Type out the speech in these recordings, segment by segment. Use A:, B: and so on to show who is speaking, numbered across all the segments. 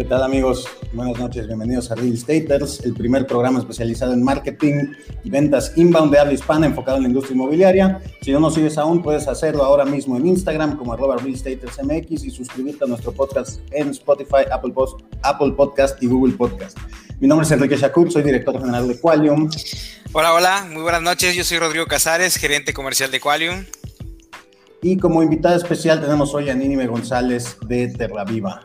A: ¿Qué tal amigos? Buenas noches, bienvenidos a Real Staters, el primer programa especializado en marketing y ventas inbound de habla hispana enfocado en la industria inmobiliaria. Si no nos sigues aún, puedes hacerlo ahora mismo en Instagram como arroba MX y suscribirte a nuestro podcast en Spotify, Apple, Post, Apple Podcast y Google Podcast. Mi nombre es Enrique Shakur, soy director general de Qualium.
B: Hola, hola, muy buenas noches. Yo soy Rodrigo Casares, gerente comercial de Qualium.
A: Y como invitada especial tenemos hoy a Nínime González de Terraviva.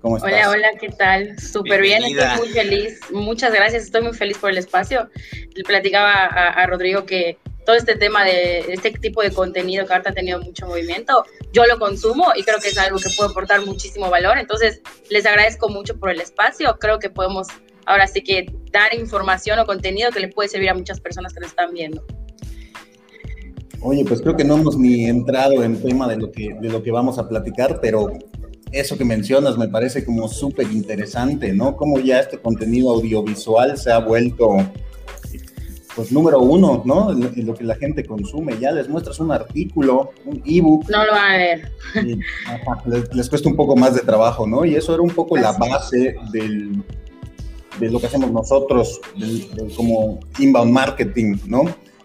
C: ¿Cómo estás? Hola, hola, ¿qué tal? Súper bien, estoy muy feliz. Muchas gracias, estoy muy feliz por el espacio. Le platicaba a, Rodrigo que todo este tema de este tipo de contenido que ahorita ha tenido mucho movimiento, yo lo consumo y creo que es algo que puede aportar muchísimo valor. Entonces, les agradezco mucho por el espacio. Creo que podemos ahora sí que dar información o contenido que le puede servir a muchas personas que lo están viendo.
A: Oye, pues creo que no hemos ni entrado en tema de lo que, de lo que vamos a platicar, pero eso que mencionas me parece como súper interesante, ¿no? Cómo ya este contenido audiovisual se ha vuelto, pues, número uno, ¿no? En lo que la gente consume. Ya les muestras un artículo, un ebook.
C: No lo van a ver.
A: les, cuesta un poco más de trabajo, ¿no? Y eso era un poco la base del, de lo que hacemos nosotros, como inbound marketing, ¿no?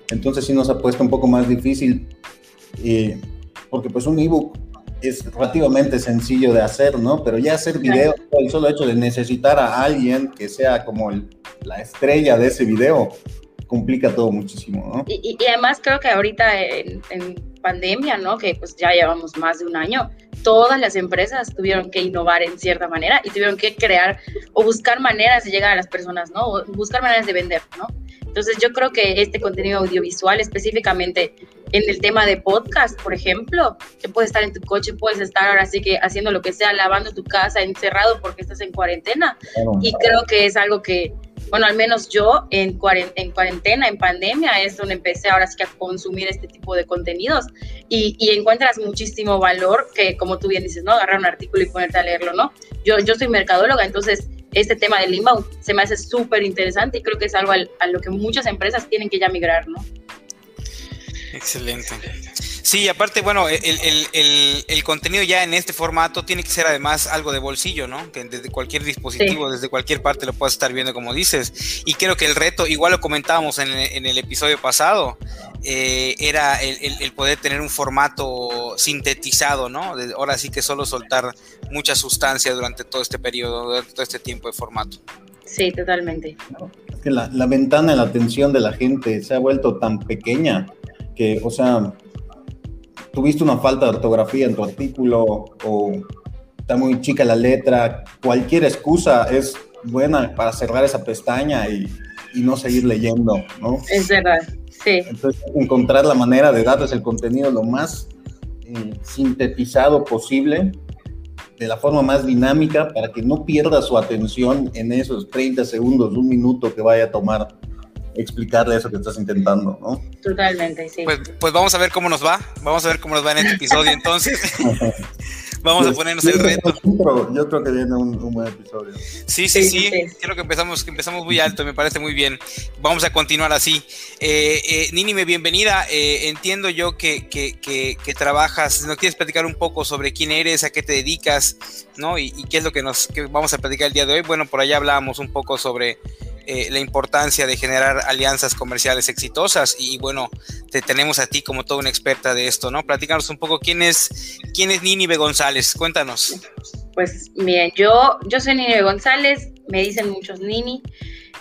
A: Entonces sí nos ha puesto un poco más difícil, eh, porque pues un ebook es relativamente sencillo de hacer, ¿no? Pero ya hacer video, el solo hecho de necesitar a alguien que sea como la estrella de ese video, complica todo muchísimo, ¿no?
C: Y, además creo que ahorita en, pandemia, ¿no? Que pues ya llevamos más de un año, todas las empresas tuvieron que innovar en cierta manera y tuvieron que crear o buscar maneras de llegar a las personas, ¿no? O buscar maneras de vender, ¿no? Entonces yo creo que este contenido audiovisual, específicamente en el tema de podcast, por ejemplo, que puedes estar en tu coche, puedes estar ahora sí que haciendo lo que sea, lavando tu casa, encerrado porque estás en cuarentena. Y creo que es algo que, bueno, al menos yo en, en cuarentena, en pandemia, es donde empecé ahora sí que a consumir este tipo de contenidos y, y, encuentras muchísimo valor que, como tú bien dices, ¿no? Agarrar un artículo y ponerte a leerlo, ¿no? Yo, yo soy mercadóloga, entonces este tema del inbound se me hace súper interesante y creo que es algo a lo que muchas empresas tienen que ya migrar, ¿no?
B: Excelente. Sí, aparte, bueno, el, contenido ya en este formato tiene que ser además algo de bolsillo, ¿no? Que desde cualquier dispositivo, desde cualquier parte lo puedas estar viendo como dices. Y creo que el reto, igual lo comentábamos en, el episodio pasado, eh, era el, poder tener un formato sintetizado, ¿no? ahora sí que solo soltar mucha sustancia durante todo este periodo, durante todo este tiempo de formato.
C: Sí, totalmente.
A: Es que la, la ventana de la atención de la gente se ha vuelto tan pequeña que, o sea, tuviste una falta de ortografía en tu artículo o está muy chica la letra, cualquier excusa es buena para cerrar esa pestaña y, y no seguir leyendo, ¿no?
C: Es verdad, sí.
A: Entonces, encontrar la manera de darles el contenido lo más eh, sintetizado posible, de la forma más dinámica, para que no pierda su atención en esos 30 segundos, un minuto que vaya a tomar explicarle eso que estás intentando, ¿no?
C: Totalmente, sí.
B: Pues, pues vamos a ver cómo nos va, vamos a ver cómo nos va en este episodio entonces. vamos a ponernos el reto.
A: Yo creo que viene un, buen episodio.
B: Sí, sí, sí, creo que empezamos, que empezamos muy alto, me parece muy bien. Vamos a continuar así. Eh, eh, bienvenida. Eh, entiendo yo que, que, que, trabajas, ¿no quieres platicar un poco sobre quién eres, a qué te dedicas, ¿no? Y, y qué es lo que nos que vamos a platicar el día de hoy. Bueno, por allá hablábamos un poco sobre eh, la importancia de generar alianzas comerciales exitosas y bueno, te tenemos a ti como toda una experta de esto, ¿no? Platícanos un poco quién es, quién es Nínive González, cuéntanos.
C: Pues miren, yo, yo soy Nínive González, me dicen muchos Nini.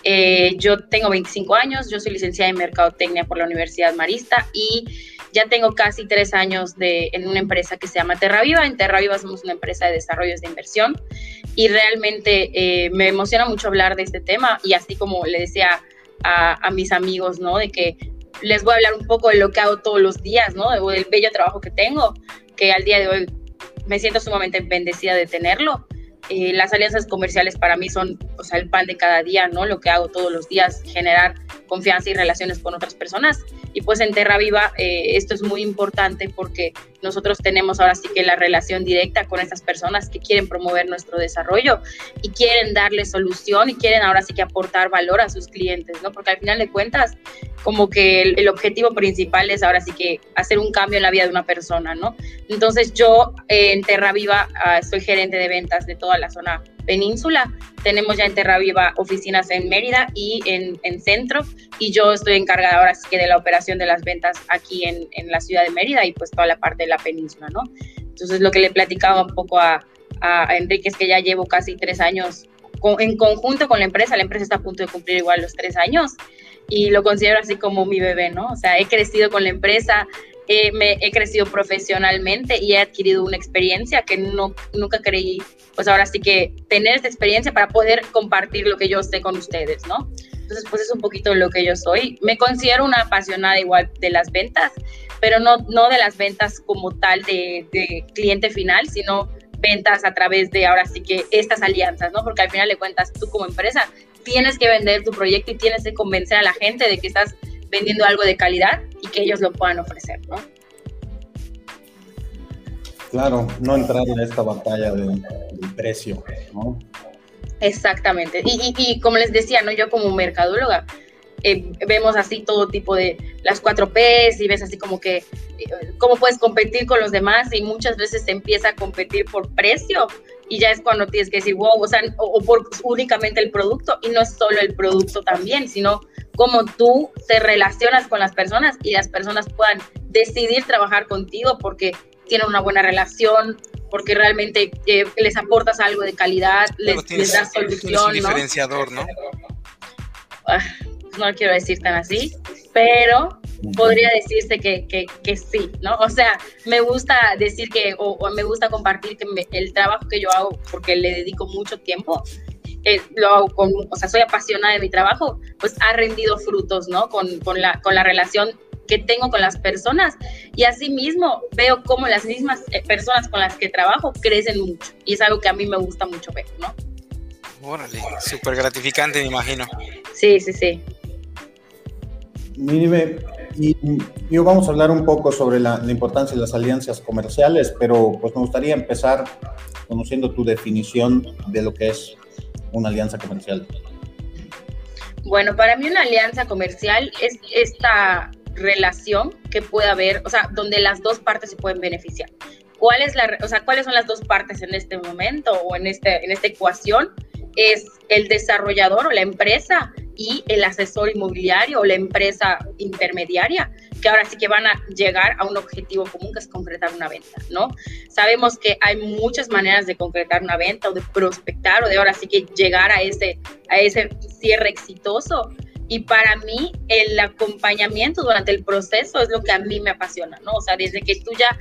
C: Eh, yo tengo 25 años, yo soy licenciada en Mercadotecnia por la Universidad Marista y ya tengo casi tres años de, en una empresa que se llama Terraviva. En Terraviva somos una empresa de desarrollos de inversión y realmente eh, me emociona mucho hablar de este tema y así como le decía a, mis amigos, ¿no? De que les voy a hablar un poco de lo que hago todos los días, ¿no? Del bello trabajo que tengo, que al día de hoy me siento sumamente bendecida de tenerlo. Eh, las alianzas comerciales para mí son o sea, el pan de cada día, ¿no? Lo que hago todos los días, generar confianza y relaciones con otras personas. Y pues en Terra Viva eh, esto es muy importante porque nosotros tenemos ahora sí que la relación directa con estas personas que quieren promover nuestro desarrollo y quieren darle solución y quieren ahora sí que aportar valor a sus clientes, ¿no? Porque al final de cuentas, como que el, objetivo principal es ahora sí que hacer un cambio en la vida de una persona, ¿no? Entonces yo eh, en Terra Viva ah, soy gerente de ventas de toda la zona península. Tenemos ya en Terra Viva oficinas en Mérida y en, Centro, y yo estoy encargada ahora sí que de la operación de las ventas aquí en, en, la ciudad de Mérida y pues toda la parte de la península, ¿no? Entonces lo que le platicaba un poco a, a Enrique es que ya llevo casi tres años en conjunto con la empresa, la empresa está a punto de cumplir igual los tres años y lo considero así como mi bebé, ¿no? O sea, he crecido con la empresa, me, he crecido profesionalmente y he adquirido una experiencia que no, nunca creí, pues ahora sí que tener esta experiencia para poder compartir lo que yo sé con ustedes, ¿no? Entonces, pues es un poquito lo que yo soy. Me considero una apasionada igual de las ventas, pero no, no de las ventas como tal de, de cliente final, sino ventas a través de ahora sí que estas alianzas, ¿no? Porque al final de cuentas tú como empresa tienes que vender tu proyecto y tienes que convencer a la gente de que estás vendiendo algo de calidad y que ellos lo puedan ofrecer, ¿no?
A: Claro, no entrar en esta batalla del precio, ¿no?
C: Exactamente. Y, y, como les decía, ¿no? Yo como mercadóloga, eh, vemos así todo tipo de las cuatro P's y ves así como que eh, cómo puedes competir con los demás y muchas veces se empieza a competir por precio y ya es cuando tienes que decir, wow, o sea, o, por únicamente el producto y no es solo el producto también, sino cómo tú te relacionas con las personas y las personas puedan decidir trabajar contigo porque tienen una buena relación, porque realmente eh, les aportas algo de calidad, les, les, das solución. Un
B: diferenciador, ¿no?
C: Ah, no lo quiero decir tan así, pero podría decirse que, que, que, sí, ¿no? O sea, me gusta decir que, o, me gusta compartir que el trabajo que yo hago, porque le dedico mucho tiempo, eh, lo hago con, o sea, soy apasionada de mi trabajo, pues ha rendido frutos, ¿no? Con, con, la, con la relación que tengo con las personas y asimismo veo cómo las mismas eh, personas con las que trabajo crecen mucho y es algo que a mí me gusta mucho ver, ¿no?
B: Órale, súper gratificante me imagino.
C: Sí, sí, sí.
A: Mire, y yo vamos a hablar un poco sobre la, importancia de las alianzas comerciales, pero pues me gustaría empezar conociendo tu definición de lo que es una alianza comercial.
C: Bueno, para mí una alianza comercial es esta relación que puede haber, o sea, donde las dos partes se pueden beneficiar. ¿Cuál es la, o sea, ¿Cuáles son las dos partes en este momento o en, este, en esta ecuación? Es el desarrollador o la empresa y el asesor inmobiliario o la empresa intermediaria, que ahora sí que van a llegar a un objetivo común que es concretar una venta, ¿no? Sabemos que hay muchas maneras de concretar una venta o de prospectar o de ahora sí que llegar a ese, a ese cierre exitoso. Y para mí el acompañamiento durante el proceso es lo que a mí me apasiona, ¿no? O sea, desde que tú ya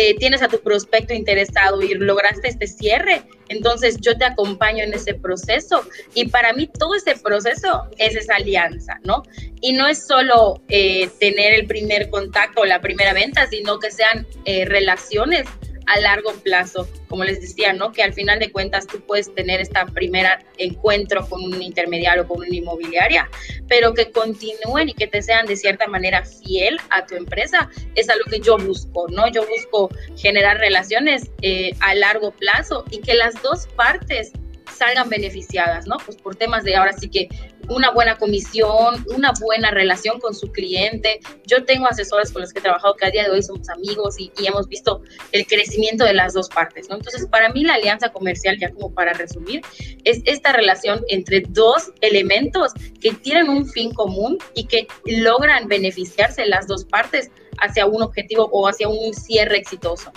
C: eh, tienes a tu prospecto interesado y lograste este cierre, entonces yo te acompaño en ese proceso y para mí todo ese proceso es esa alianza, ¿no? Y no es solo eh, tener el primer contacto la primera venta, sino que sean eh, relaciones a largo plazo, como les decía, ¿no? Que al final de cuentas tú puedes tener esta primera encuentro con un intermediario con una inmobiliaria, pero que continúen y que te sean de cierta manera fiel a tu empresa, es algo que yo busco, ¿no? Yo busco generar relaciones eh, a largo plazo y que las dos partes salgan beneficiadas, ¿no? Pues por temas de ahora sí que una buena comisión, una buena relación con su cliente. Yo tengo asesores con los que he trabajado que a día de hoy somos amigos y, hemos visto el crecimiento de las dos partes, ¿no? Entonces, para mí la alianza comercial, ya como para resumir, es esta relación entre dos elementos que tienen un fin común y que logran beneficiarse las dos partes hacia un objetivo o hacia un cierre exitoso.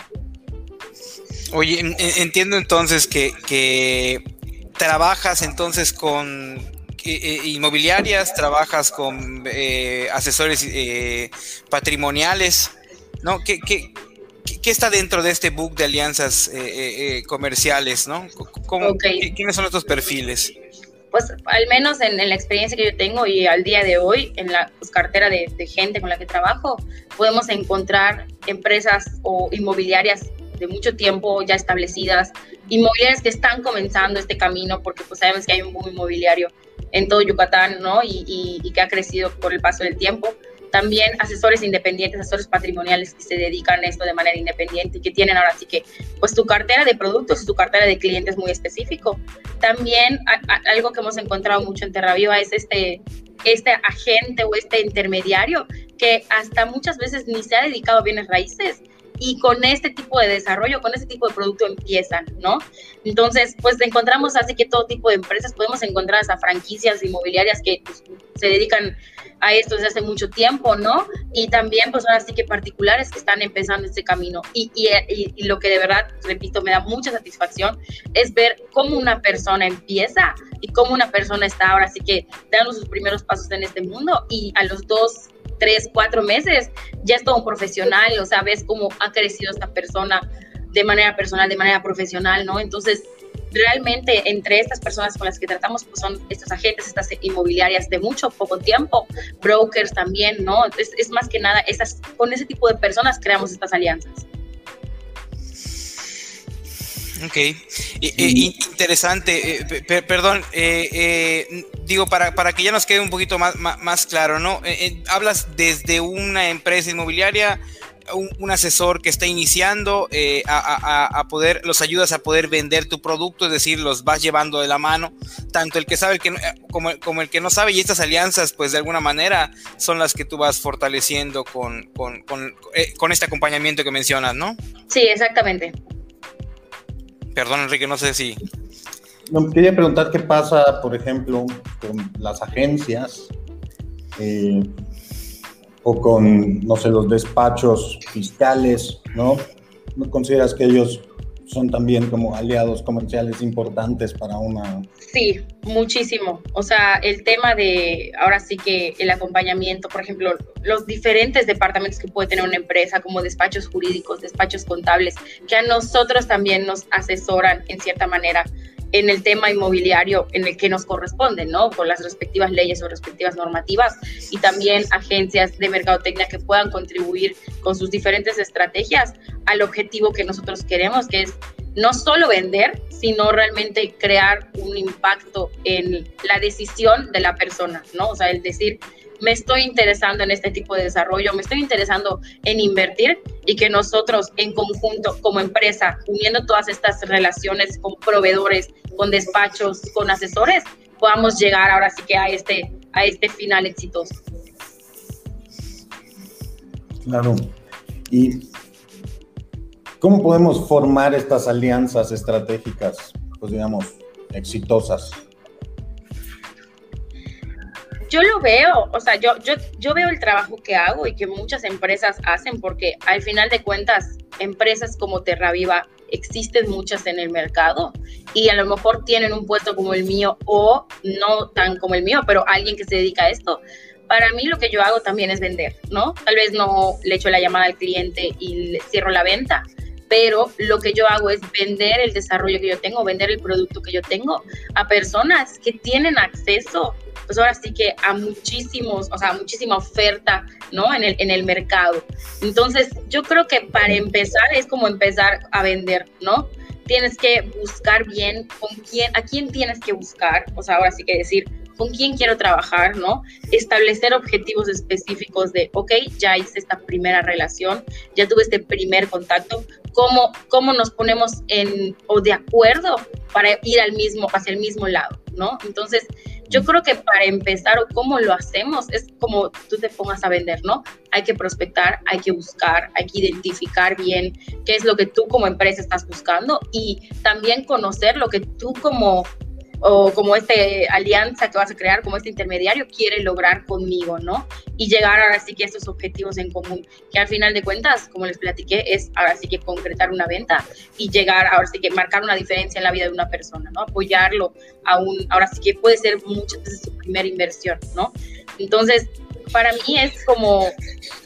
B: Oye, entiendo entonces que, que trabajas entonces con eh, eh, inmobiliarias, trabajas con eh, asesores patrimoniales, ¿no? ¿Qué, qué, qué, está dentro de este book de alianzas comerciales, ¿no? ¿Quiénes son estos perfiles?
C: Pues al menos en, la experiencia que yo tengo y al día de hoy, en la pues, cartera de, de gente con la que trabajo, podemos encontrar empresas o inmobiliarias de mucho tiempo ya establecidas, inmobiliarias que están comenzando este camino, porque pues sabemos que hay un boom inmobiliario en todo Yucatán, ¿no? Y, que ha crecido por el paso del tiempo. También asesores independientes, asesores patrimoniales que se dedican a esto de manera independiente y que tienen ahora sí que, pues tu cartera de productos y tu cartera de clientes muy específico. También algo que hemos encontrado mucho en Terra Viva es este, este agente o este intermediario que hasta muchas veces ni se ha dedicado a bienes raíces y con este tipo de desarrollo, con este tipo de producto empiezan, ¿no? Entonces, pues encontramos así que todo tipo de empresas, podemos encontrar hasta franquicias inmobiliarias que pues, se dedican a esto desde hace mucho tiempo, ¿no? Y también, pues ahora sí que particulares que están empezando este camino. Y, y, y, lo que de verdad, repito, me da mucha satisfacción es ver cómo una persona empieza y cómo una persona está ahora sí que dando sus primeros pasos en este mundo y a los dos, tres, cuatro meses ya es todo un profesional, o sea, ves cómo ha crecido esta persona de manera personal, de manera profesional, ¿no? Entonces, realmente entre estas personas con las que tratamos pues son estos agentes, estas inmobiliarias de mucho poco tiempo, brokers también, ¿no? Es, es más que nada, esas, con ese tipo de personas creamos estas alianzas.
B: Ok, interesante, eh, perdón, eh, eh, digo, para, para que ya nos quede un poquito más, más, claro, ¿no? hablas desde una empresa inmobiliaria un, asesor que está iniciando eh, a, poder, los ayudas a poder vender tu producto, es decir, los vas llevando de la mano, tanto el que sabe que, como, como el que no sabe, y estas alianzas, pues de alguna manera son las que tú vas fortaleciendo con, con, con, eh, este acompañamiento que mencionas, ¿no?
C: Sí, exactamente.
B: Perdón, Enrique, no sé si...
A: quería preguntar qué pasa, por ejemplo, con las agencias. Eh, o con, no sé, los despachos fiscales, ¿no? ¿No consideras que ellos son también como aliados comerciales importantes para una...
C: Sí, muchísimo. O sea, el tema de, ahora sí que el acompañamiento, por ejemplo, los diferentes departamentos que puede tener una empresa, como despachos jurídicos, despachos contables, que a nosotros también nos asesoran en cierta manera en el tema inmobiliario en el que nos corresponde, ¿no? Con las respectivas leyes o respectivas normativas y también agencias de mercadotecnia que puedan contribuir con sus diferentes estrategias al objetivo que nosotros queremos, que es no solo vender, sino realmente crear un impacto en la decisión de la persona, ¿no? O sea, el decir, me estoy interesando en este tipo de desarrollo, me estoy interesando en invertir y que nosotros en conjunto como empresa, uniendo todas estas relaciones con proveedores, con despachos, con asesores, podamos llegar ahora sí que a este, a este final exitoso.
A: Claro. ¿Y cómo podemos formar estas alianzas estratégicas, pues digamos, exitosas?
C: Yo lo veo, o sea, yo, yo, yo veo el trabajo que hago y que muchas empresas hacen porque al final de cuentas, empresas como Terraviva existen muchas en el mercado y a lo mejor tienen un puesto como el mío o no tan como el mío, pero alguien que se dedica a esto. Para mí lo que yo hago también es vender, ¿no? Tal vez no le echo la llamada al cliente y cierro la venta, pero lo que yo hago es vender el desarrollo que yo tengo, vender el producto que yo tengo a personas que tienen acceso pues ahora sí que a muchísimos, o sea, muchísima oferta, ¿no? En el, en el mercado. Entonces, yo creo que para empezar es como empezar a vender, ¿no? Tienes que buscar bien con quién, a quién tienes que buscar, o sea, ahora sí que decir, con quién quiero trabajar, ¿no? Establecer objetivos específicos de, ok, ya hice esta primera relación, ya tuve este primer contacto, ¿cómo, cómo nos ponemos en, o de acuerdo para ir al mismo, hacia el mismo lado, ¿no? Entonces, yo creo que para empezar o cómo lo hacemos es como tú te pongas a vender, ¿no? Hay que prospectar, hay que buscar, hay que identificar bien qué es lo que tú como empresa estás buscando y también conocer lo que tú como o como esta alianza que vas a crear, como este intermediario quiere lograr conmigo, ¿no? Y llegar ahora sí que a estos objetivos en común, que al final de cuentas, como les platiqué, es ahora sí que concretar una venta y llegar, ahora sí que marcar una diferencia en la vida de una persona, ¿no? Apoyarlo a un, ahora sí que puede ser muchas veces su primera inversión, ¿no? Entonces, para mí es como,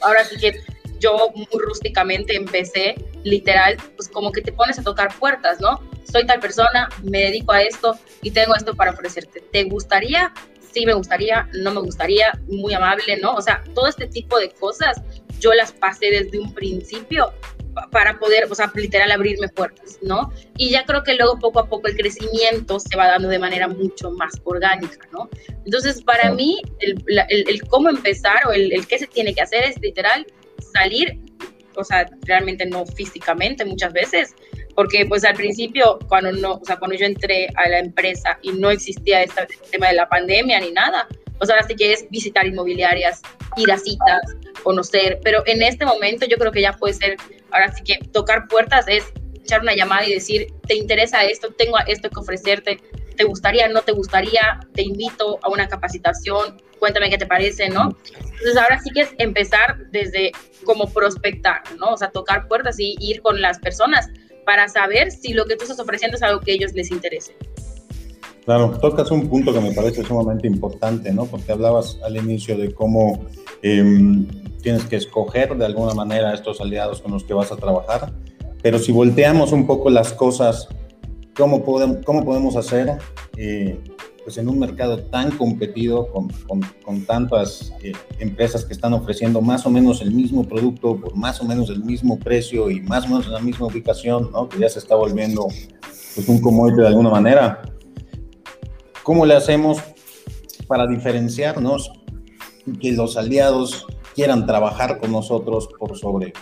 C: ahora sí que yo muy rústicamente empecé, literal, pues como que te pones a tocar puertas, ¿no? Soy tal persona, me dedico a esto y tengo esto para ofrecerte. ¿Te gustaría? Sí, me gustaría, no me gustaría, muy amable, ¿no? O sea, todo este tipo de cosas yo las pasé desde un principio para poder, o sea, literal abrirme puertas, ¿no? Y ya creo que luego poco a poco el crecimiento se va dando de manera mucho más orgánica, ¿no? Entonces, para mí, el, el, cómo empezar o el, el qué se tiene que hacer es literal salir, o sea, realmente no físicamente muchas veces, porque pues al principio, cuando, no, o sea, cuando yo entré a la empresa y no existía este tema de la pandemia ni nada, pues ahora sí que es visitar inmobiliarias, ir a citas, conocer, pero en este momento yo creo que ya puede ser, ahora sí que tocar puertas es echar una llamada y decir, ¿te interesa esto? Tengo esto que ofrecerte, ¿te gustaría? ¿No te gustaría? Te invito a una capacitación, cuéntame qué te parece, ¿no? Entonces ahora sí que es empezar desde como prospectar, ¿no? O sea, tocar puertas y ir con las personas para saber si lo que tú estás ofreciendo es algo que a ellos les interese.
A: Claro, tocas un punto que me parece sumamente importante, ¿no? Porque hablabas al inicio de cómo em, tienes que escoger de alguna manera estos aliados con los que vas a trabajar, pero si volteamos un poco las cosas, ¿cómo podemos, cómo podemos hacer eh, pues en un mercado tan competido con, con, tantas eh, empresas que están ofreciendo más o menos el mismo producto por más o menos el mismo precio y más o menos en la misma ubicación, ¿no? que ya se está volviendo pues, un commodity de alguna manera. ¿Cómo le hacemos para diferenciarnos y que los aliados quieran trabajar con nosotros por sobre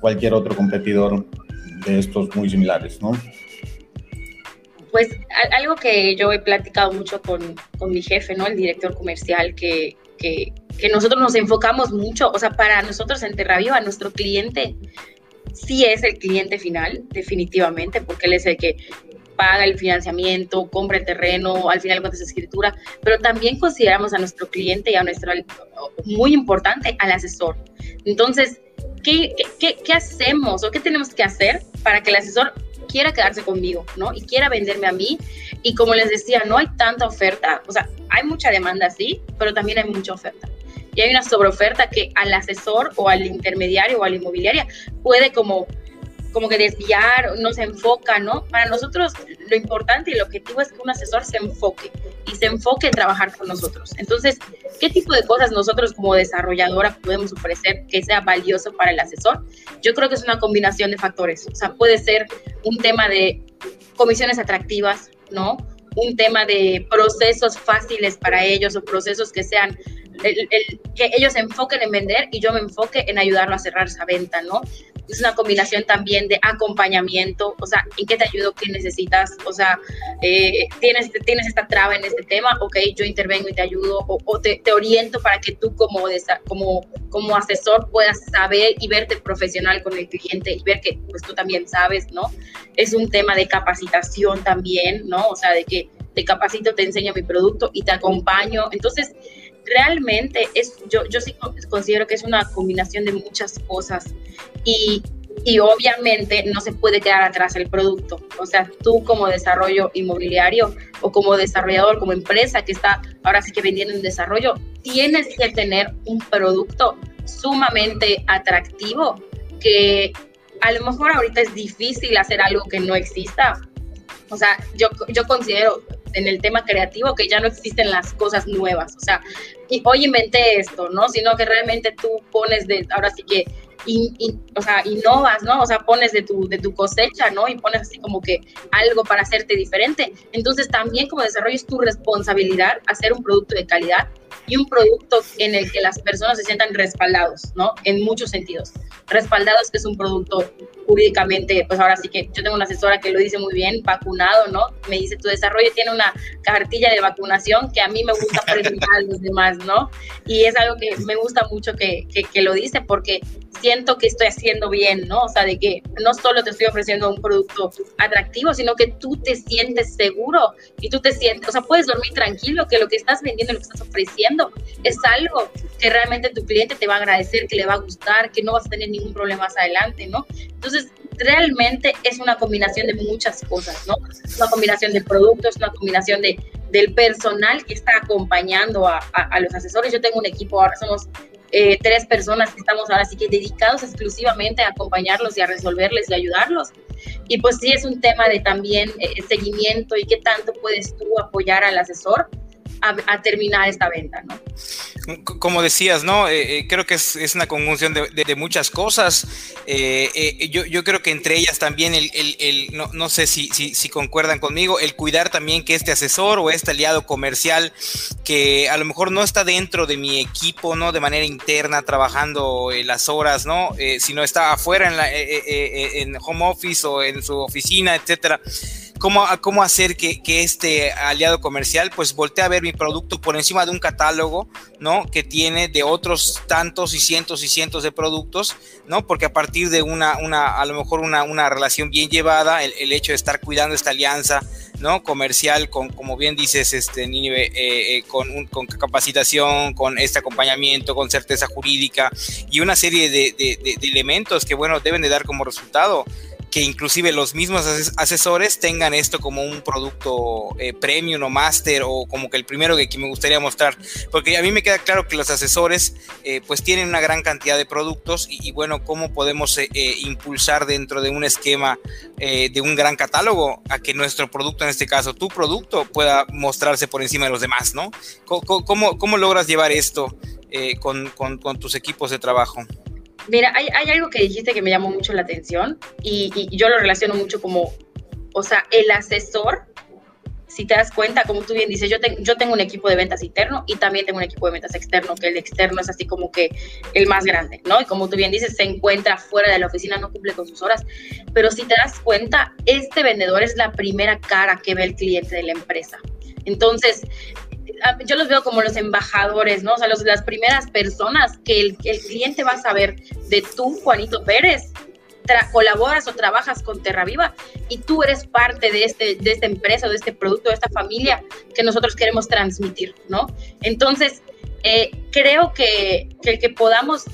A: cualquier otro competidor de estos muy similares, ¿no?
C: Pues algo que yo he platicado mucho con, con mi jefe, ¿no? El director comercial, que, que, nosotros nos enfocamos mucho, o sea, para nosotros en Terraviva, nuestro cliente sí es el cliente final, definitivamente, porque él es el que paga el financiamiento, compra el terreno, al final cuenta escritura, pero también consideramos a nuestro cliente y a nuestro, muy importante, al asesor. Entonces, ¿qué, qué, qué hacemos o qué tenemos que hacer para que el asesor quiera quedarse conmigo, ¿no? Y quiera venderme a mí. Y como les decía, no hay tanta oferta, o sea, hay mucha demanda, sí, pero también hay mucha oferta. Y hay una sobreoferta que al asesor o al intermediario o a la inmobiliaria puede como como que desviar, no se enfoca, ¿no? Para nosotros lo importante y el objetivo es que un asesor se enfoque y se enfoque en trabajar con nosotros. Entonces, ¿qué tipo de cosas nosotros como desarrolladora podemos ofrecer que sea valioso para el asesor? Yo creo que es una combinación de factores. O sea, puede ser un tema de comisiones atractivas, ¿no? Un tema de procesos fáciles para ellos o procesos que sean que ellos se enfoquen en vender y yo me enfoque en ayudarlo a cerrar esa venta, ¿no? Es una combinación también de acompañamiento, o sea, ¿en qué te ayudo? ¿Qué necesitas? O sea, eh, ¿tienes, tienes esta traba en este tema, ok, yo intervengo y te ayudo o, te, te, oriento para que tú como, como, como asesor puedas saber y verte profesional con el cliente y ver que pues tú también sabes, ¿no? Es un tema de capacitación también, ¿no? O sea, de que te capacito, te enseño mi producto y te acompaño. Entonces, realmente es, yo, yo sí considero que es una combinación de muchas cosas y, y obviamente no se puede quedar atrás el producto. O sea, tú como desarrollo inmobiliario o como desarrollador, como empresa que está ahora sí que vendiendo un desarrollo, tienes que tener un producto sumamente atractivo que a lo mejor ahorita es difícil hacer algo que no exista. O sea, yo, yo considero, en el tema creativo que ya no existen las cosas nuevas. O sea, hoy inventé esto, ¿no? Sino que realmente tú pones de, ahora sí que, o sea, innovas, ¿no? O sea, pones de tu, de tu cosecha, ¿no? Y pones así como que algo para hacerte diferente. Entonces también como desarrollo es tu responsabilidad hacer un producto de calidad y un producto en el que las personas se sientan respaldados, ¿no? En muchos sentidos. Respaldados que es un producto jurídicamente, pues ahora sí que yo tengo una asesora que lo dice muy bien, vacunado, ¿no? Me dice, tu desarrollo tiene una cartilla de vacunación que a mí me gusta presentar a los demás, ¿no? Y es algo que me gusta mucho que, que, que lo dice porque siento que estoy haciendo bien, ¿no? O sea, de que no solo te estoy ofreciendo un producto atractivo, sino que tú te sientes seguro y tú te sientes, o sea, puedes dormir tranquilo que lo que estás vendiendo, lo que estás ofreciendo es algo que realmente tu cliente te va a agradecer, que le va a gustar, que no vas a tener ningún problema más adelante, ¿no? Entonces, realmente es una combinación de muchas cosas, ¿no? Una combinación de productos, una combinación de, del personal que está acompañando a, a los asesores. Yo tengo un equipo, ahora somos eh, tres personas que estamos ahora sí que dedicados exclusivamente a acompañarlos y a resolverles y ayudarlos. Y pues sí es un tema de también eh, seguimiento y qué tanto puedes tú apoyar al asesor a, terminar esta venta, ¿no?
B: Como decías, ¿no? Eh, eh, creo que es, una conjunción de, muchas cosas. Eh, yo, creo que entre ellas también el, no, sé si, si, concuerdan conmigo, el cuidar también que este asesor o este aliado comercial que a lo mejor no está dentro de mi equipo, ¿no? De manera interna, trabajando las horas, ¿no? sino está afuera en, la, en home office o en su oficina, etcétera cómo, cómo hacer que, que, este aliado comercial pues voltee a ver mi producto por encima de un catálogo, ¿no? Que tiene de otros tantos y cientos y cientos de productos, ¿no? Porque a partir de una, una a lo mejor una, una relación bien llevada, el, el hecho de estar cuidando esta alianza, ¿no? Comercial, con, como bien dices, este, eh, eh, con, con, capacitación, con este acompañamiento, con certeza jurídica y una serie de, de, de, elementos que, bueno, deben de dar como resultado que inclusive los mismos asesores tengan esto como un producto eh, premium o master o como que el primero que, que, me gustaría mostrar, porque a mí me queda claro que los asesores eh, pues tienen una gran cantidad de productos y, bueno, cómo podemos eh, impulsar dentro de un esquema de un gran catálogo a que nuestro producto, en este caso tu producto, pueda mostrarse por encima de los demás, ¿no? ¿Cómo, cómo, logras llevar esto con tus equipos de trabajo?
C: Mira, hay, algo que dijiste que me llamó mucho la atención y, yo lo relaciono mucho como, o sea, el asesor, si te das cuenta, como tú bien dices, yo, yo tengo un equipo de ventas interno y también tengo un equipo de ventas externo, que el externo es así como que el más grande, ¿no? Y como tú bien dices, se encuentra fuera de la oficina, no cumple con sus horas, pero si te das cuenta, este vendedor es la primera cara que ve el cliente de la empresa. Entonces, yo los veo como los embajadores, ¿no? O sea, los, las primeras personas que el, cliente va a saber de tú, Juanito Pérez, colaboras o trabajas con Terra Viva y tú eres parte de, este, de esta empresa, de este producto, de esta familia que nosotros queremos transmitir, ¿no? Entonces, eh, creo que, que, que podamos,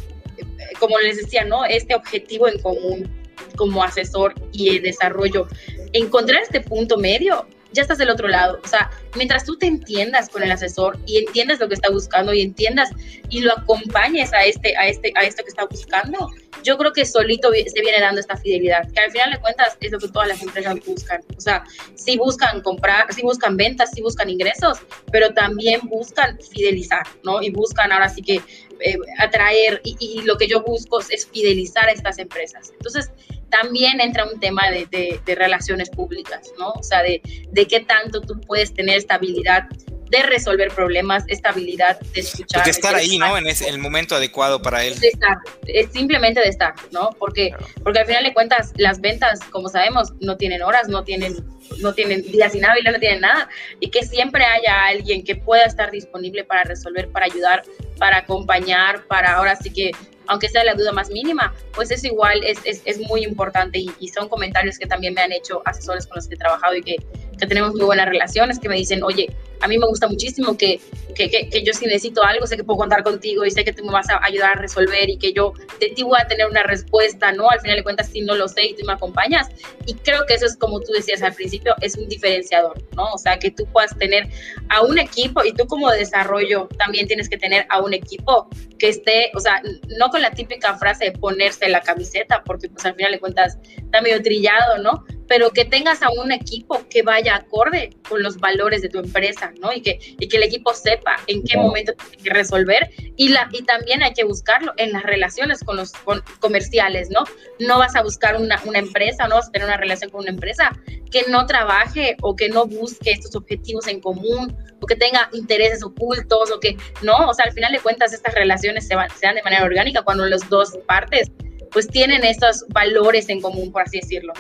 C: como les decía, ¿no? Este objetivo en común como asesor y desarrollo, encontrar este punto medio ya estás del otro lado. O sea, mientras tú te entiendas con el asesor y entiendas lo que está buscando y entiendas y lo acompañes a este, a este, a esto que está buscando, yo creo que solito se viene dando esta fidelidad, que al final de cuentas es lo que todas las empresas buscan. O sea, sí buscan comprar, sí buscan ventas, sí buscan ingresos, pero también buscan fidelizar, ¿no? Y buscan ahora sí que eh, atraer y, y, lo que yo busco es fidelizar a estas empresas. Entonces, también entra un tema de, de, de relaciones públicas, ¿no? O sea, de, de, qué tanto tú puedes tener estabilidad de resolver problemas, estabilidad de escuchar.
B: Pues de estar ahí, ¿no? En ese, el momento adecuado para él.
C: De estar, es simplemente de estar, ¿no? Porque, claro. porque al final de cuentas, las ventas, como sabemos, no tienen horas, no tienen, no tienen días inhábiles, no tienen nada. Y que siempre haya alguien que pueda estar disponible para resolver, para ayudar, para acompañar, para ahora sí que aunque sea la duda más mínima, pues eso igual es, es, es muy importante y, y, son comentarios que también me han hecho asesores con los que he trabajado y que, que tenemos muy buenas relaciones, que me dicen, oye, a mí me gusta muchísimo que, que, que, que, yo si necesito algo, sé que puedo contar contigo y sé que tú me vas a ayudar a resolver y que yo de ti voy a tener una respuesta, ¿no? Al final de cuentas, si no lo sé y tú me acompañas. Y creo que eso es como tú decías al principio, es un diferenciador, ¿no? O sea, que tú puedas tener a un equipo y tú como desarrollo también tienes que tener a un equipo que esté, o sea, no con la típica frase de ponerse la camiseta, porque pues al final de cuentas está medio trillado, ¿no? Pero que tengas a un equipo que vaya acorde con los valores de tu empresa, ¿no? Y que, y que el equipo sepa en qué momento tiene que resolver y, la, y también hay que buscarlo en las relaciones con los con, comerciales, ¿no? No vas a buscar una, una empresa, no vas a tener una relación con una empresa que no trabaje o que no busque estos objetivos en común o que tenga intereses ocultos o que no, o sea, al final de cuentas estas relaciones se, van, se dan de manera orgánica cuando las dos partes pues tienen estos valores en común, por así decirlo.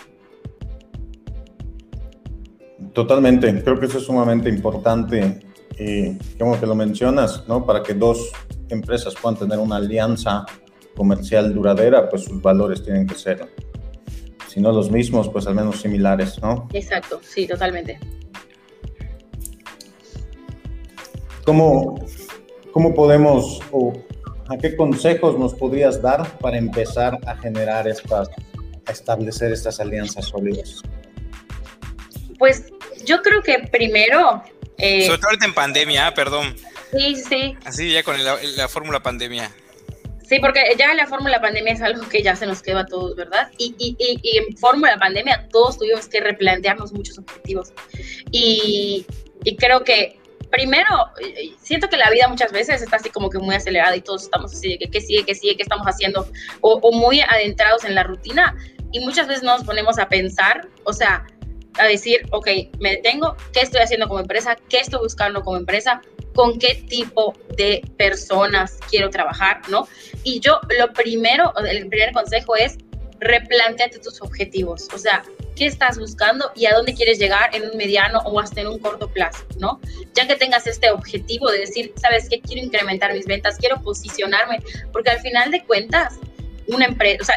A: Totalmente, creo que eso es sumamente importante, eh, como que lo mencionas, ¿no? Para que dos empresas puedan tener una alianza comercial duradera, pues sus valores tienen que ser, si no los mismos, pues al menos similares, ¿no?
C: Exacto, sí, totalmente.
A: ¿Cómo, cómo podemos, o a qué consejos nos podrías dar para empezar a generar estas, a establecer estas alianzas sólidas?
C: Pues yo creo que primero...
B: Eh, Sobre todo ahorita en pandemia, perdón.
C: Sí, sí.
B: Así ya con la, la fórmula pandemia.
C: Sí, porque ya la fórmula pandemia es algo que ya se nos queda a todos, ¿verdad? Y, y, y, y en fórmula pandemia todos tuvimos que replantearnos muchos objetivos. Y, y creo que primero, siento que la vida muchas veces está así como que muy acelerada y todos estamos así de que qué sigue, qué sigue, qué estamos haciendo, o, o muy adentrados en la rutina. Y muchas veces nos ponemos a pensar, o sea, a decir, ok, me detengo, ¿qué estoy haciendo como empresa? ¿Qué estoy buscando como empresa? ¿Con qué tipo de personas quiero trabajar? ¿No? Y yo, lo primero, el primer consejo es replanteate tus objetivos, o sea, qué estás buscando y a dónde quieres llegar en un mediano o hasta en un corto plazo, ¿no? Ya que tengas este objetivo de decir, ¿sabes qué? Quiero incrementar mis ventas, quiero posicionarme, porque al final de cuentas, una empresa, o sea,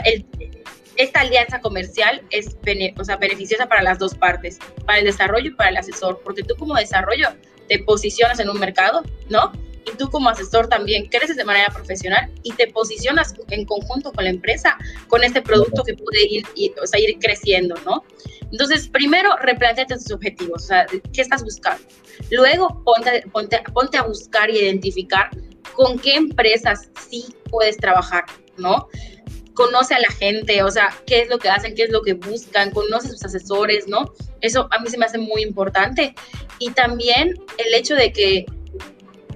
C: esta alianza comercial es o sea, beneficiosa para las dos partes, para el desarrollo y para el asesor, porque tú como desarrollo te posicionas en un mercado, ¿no? y tú como asesor también creces de manera profesional y te posicionas en conjunto con la empresa con este producto que puede ir, o sea, ir creciendo, ¿no? Entonces, primero, replanteate tus objetivos, o sea, ¿qué estás buscando? Luego, ponte, ponte, ponte a buscar y identificar con qué empresas sí puedes trabajar, ¿no? Conoce a la gente, o sea, qué es lo que hacen, qué es lo que buscan, conoce a sus asesores, ¿no? Eso a mí se me hace muy importante. Y también el hecho de que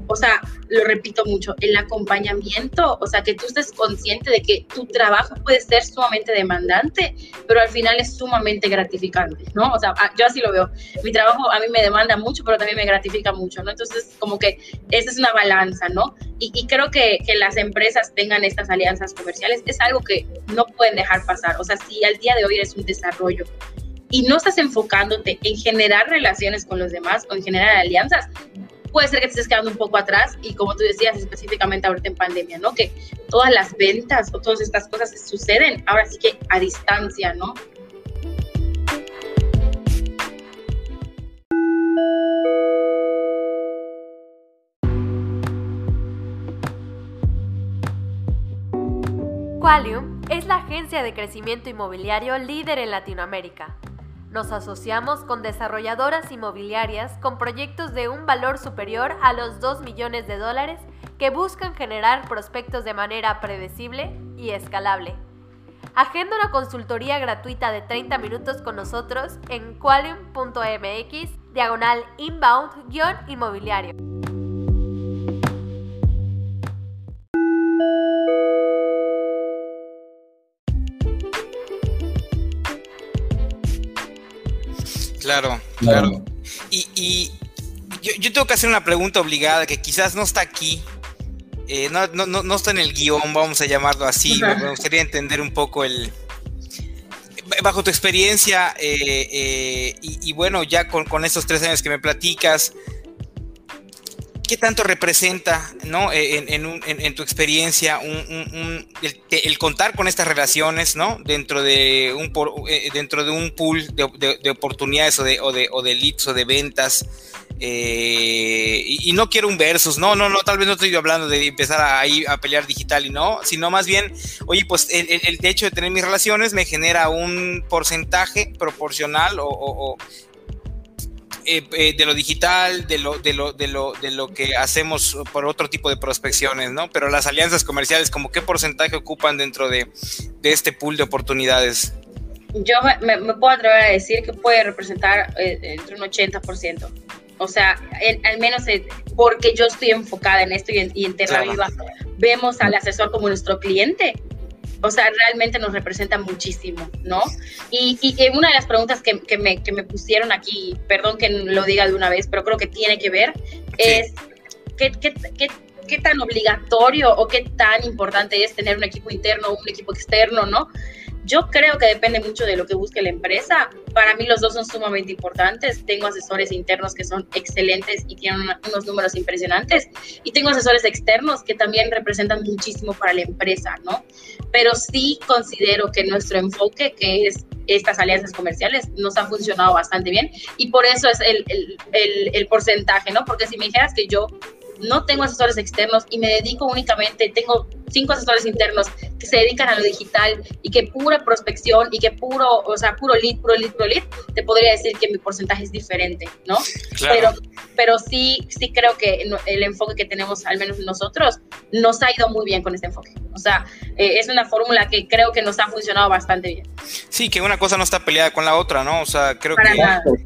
C: o sea, lo repito mucho, el acompañamiento, o sea, que tú estés consciente de que tu trabajo puede ser sumamente demandante, pero al final es sumamente gratificante, ¿no? O sea, ah, yo así lo veo. Mi trabajo a mí me demanda mucho, pero también me gratifica mucho, ¿no? Entonces, como que esa es una balanza, ¿no? Y, y creo que, que las empresas tengan estas alianzas comerciales es algo que no pueden dejar pasar. O sea, si al día de hoy eres un desarrollo y no estás enfocándote en generar relaciones con los demás o en generar alianzas, puede ser que te estés quedando un poco atrás y como tú decías específicamente ahorita en pandemia, ¿no? Que todas las ventas o todas estas cosas suceden ahora sí que a distancia, ¿no?
D: Qualium es la agencia de crecimiento inmobiliario líder en Latinoamérica nos asociamos con desarrolladoras inmobiliarias con proyectos de un valor superior a los 2 millones de dólares que buscan generar prospectos de manera predecible y escalable. Agenda una consultoría gratuita de 30 minutos con nosotros en qualium.mx diagonal inbound-inmobiliario.
B: Claro, claro. Y, yo, tengo que hacer una pregunta obligada que quizás no está aquí, eh, no, está en el guion, vamos a llamarlo así. Me gustaría entender un poco el. Bajo tu experiencia, eh, eh, y, bueno, ya con, con, estos tres años que me platicas, ¿qué tanto representa, ¿no? en, tu experiencia, el, contar con estas relaciones, ¿no? Dentro de un, eh, dentro de un pool de, oportunidades o de, o, o de leads o de ventas. Eh, y, no quiero un versus, no, no, no, tal vez no estoy hablando de empezar a, a pelear digital y no, sino más bien, oye, pues el, el, hecho de tener mis relaciones me genera un porcentaje proporcional o eh, eh, de lo digital, de lo, de, lo, de, lo, de lo que hacemos por otro tipo de prospecciones, ¿no? Pero las alianzas comerciales, ¿como qué porcentaje ocupan dentro de, este pool de oportunidades?
C: Yo me, puedo atrever a decir que puede representar eh, entre un 80%. O sea, al menos porque yo estoy enfocada en esto y en, y en Terra Viva, vemos al asesor como nuestro cliente o sea, realmente nos representa muchísimo, ¿no? Y, y una de las preguntas que, que, me, que, me, pusieron aquí, perdón que lo diga de una vez, pero creo que tiene que ver, es ¿qué, qué, qué, qué tan obligatorio o qué tan importante es tener un equipo interno o un equipo externo, ¿no? Yo creo que depende mucho de lo que busque la empresa. Para mí los dos son sumamente importantes. Tengo asesores internos que son excelentes y tienen unos números impresionantes. Y tengo asesores externos que también representan muchísimo para la empresa, ¿no? Pero sí considero que nuestro enfoque, que es estas alianzas comerciales, nos han funcionado bastante bien. Y por eso es el, el, el porcentaje, ¿no? Porque si me dijeras que yo no tengo asesores externos y me dedico únicamente, tengo cinco asesores internos que se dedican a lo digital y que pura prospección y que puro, o sea, puro lead, puro lead, puro lead, te podría decir que mi porcentaje es diferente, ¿no? Pero, pero sí, sí creo que el enfoque que tenemos, al menos nosotros, nos ha ido muy bien con este enfoque. O sea, eh, es una fórmula que creo que nos ha funcionado bastante bien.
B: Sí, que una cosa no está peleada con la otra, ¿no? O sea, creo que...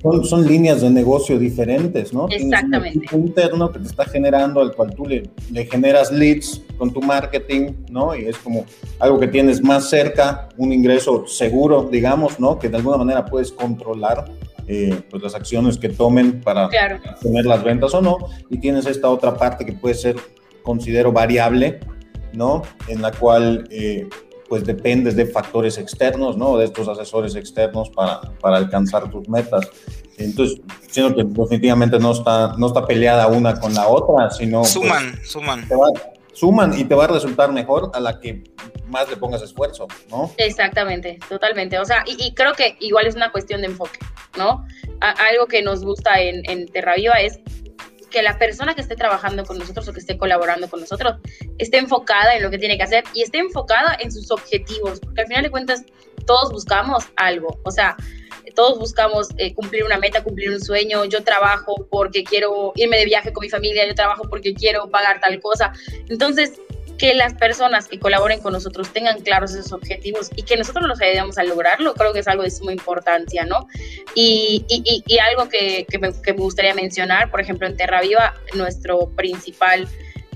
A: Son, son, líneas de negocio diferentes, ¿no?
C: Exactamente.
A: un interno que te está generando, al cual tú le, le generas leads con tu marketing, ¿no? Y es como algo que tienes más cerca, un ingreso seguro, digamos, ¿no? Que de alguna manera puedes controlar eh, pues las acciones que tomen para tener las ventas o no. Y tienes esta otra parte que puede ser, considero, variable, ¿no? En la cual eh, pues dependes de factores externos, ¿no? De estos asesores externos para, para alcanzar tus metas. Entonces, siento que definitivamente no está, no está peleada una con la otra, sino...
B: Pues, suman, suman.
A: suman y te va a resultar mejor a la que más le pongas esfuerzo, ¿no?
C: Exactamente, totalmente. O sea, y, creo que igual es una cuestión de enfoque, ¿no? algo que nos gusta en, en Terraviva es que la persona que esté trabajando con nosotros o que esté colaborando con nosotros esté enfocada en lo que tiene que hacer y esté enfocada en sus objetivos, porque al final de cuentas todos buscamos algo, o sea, todos buscamos eh, cumplir una meta, cumplir un sueño, yo trabajo porque quiero irme de viaje con mi familia, yo trabajo porque quiero pagar tal cosa, entonces que las personas que colaboren con nosotros tengan claros esos objetivos y que nosotros los ayudemos a lograrlo, creo que es algo de suma importancia, ¿no? Y, y, y algo que, que, me, gustaría mencionar, por ejemplo, en Terra Viva, nuestro principal,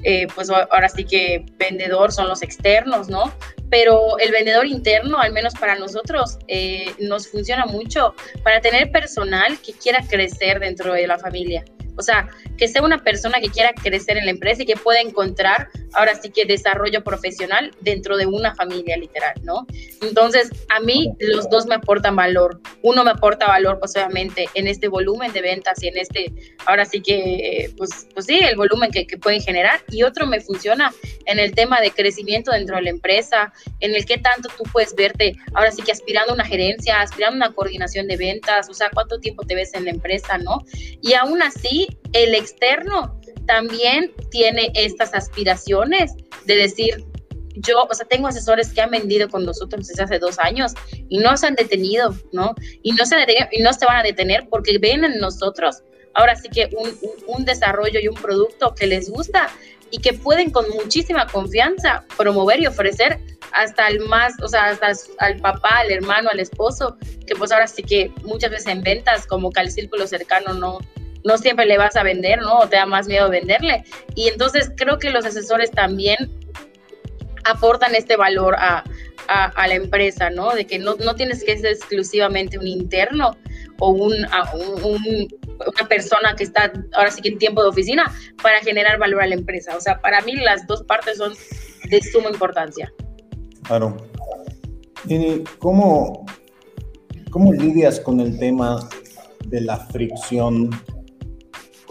C: eh, pues ahora sí que vendedor son los externos, ¿no? Pero el vendedor interno, al menos para nosotros, eh, nos funciona mucho para tener personal que quiera crecer dentro de la familia. O sea, que sea una persona que quiera crecer en la empresa y que pueda encontrar ahora sí que desarrollo profesional dentro de una familia literal, ¿no? Entonces, a mí los dos me aportan valor. Uno me aporta valor, pues obviamente, en este volumen de ventas y en este, ahora sí que, pues, pues sí, el volumen que, que pueden generar. Y otro me funciona en el tema de crecimiento dentro de la empresa, en el que tanto tú puedes verte, ahora sí que aspirando a una gerencia, aspirando a una coordinación de ventas, o sea, cuánto tiempo te ves en la empresa, ¿no? Y aún así, el externo también tiene estas aspiraciones de decir, yo, o sea, tengo asesores que han vendido con nosotros desde hace dos años y no se han detenido, ¿no? Y no se, y no se van a detener porque ven en nosotros ahora sí que un, un, desarrollo y un producto que les gusta y que pueden con muchísima confianza promover y ofrecer hasta el más, o sea, hasta al papá, al hermano, al esposo, que pues ahora sí que muchas veces en ventas, como que al círculo cercano no, no siempre le vas a vender, ¿no? O te da más miedo venderle. Y entonces creo que los asesores también aportan este valor a, a, la empresa, ¿no? De que no, no, tienes que ser exclusivamente un interno o un, un, una persona que está ahora sí que en tiempo de oficina para generar valor a la empresa. O sea, para mí las dos partes son de suma importancia.
A: Claro. ¿Y cómo, cómo lidias con el tema de la fricción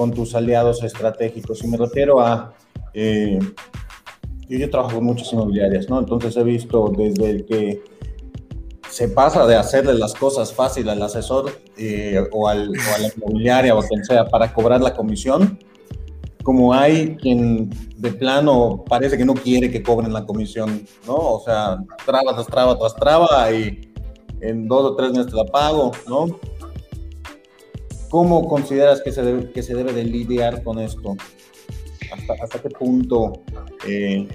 A: con tus aliados estratégicos. Y me refiero a, eh, yo, yo trabajo con muchas inmobiliarias, ¿no? Entonces he visto desde el que se pasa de hacerle las cosas fácil al asesor eh, o, al, o, a la inmobiliaria o quien sea para cobrar la comisión, como hay quien de plano parece que no quiere que cobren la comisión, ¿no? O sea, traba tras traba tras traba y en dos o tres meses la pago, ¿no? ¿Cómo consideras que se debe, que se debe de lidiar con esto? ¿Hasta, qué punto eh,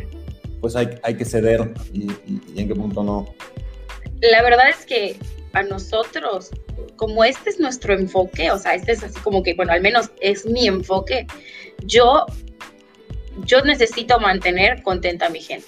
A: pues hay, hay, que ceder y, en qué punto no?
C: La verdad es que a nosotros, como este es nuestro enfoque, o sea, este es así como que, bueno, al menos es mi enfoque, yo, yo necesito mantener contenta a mi gente.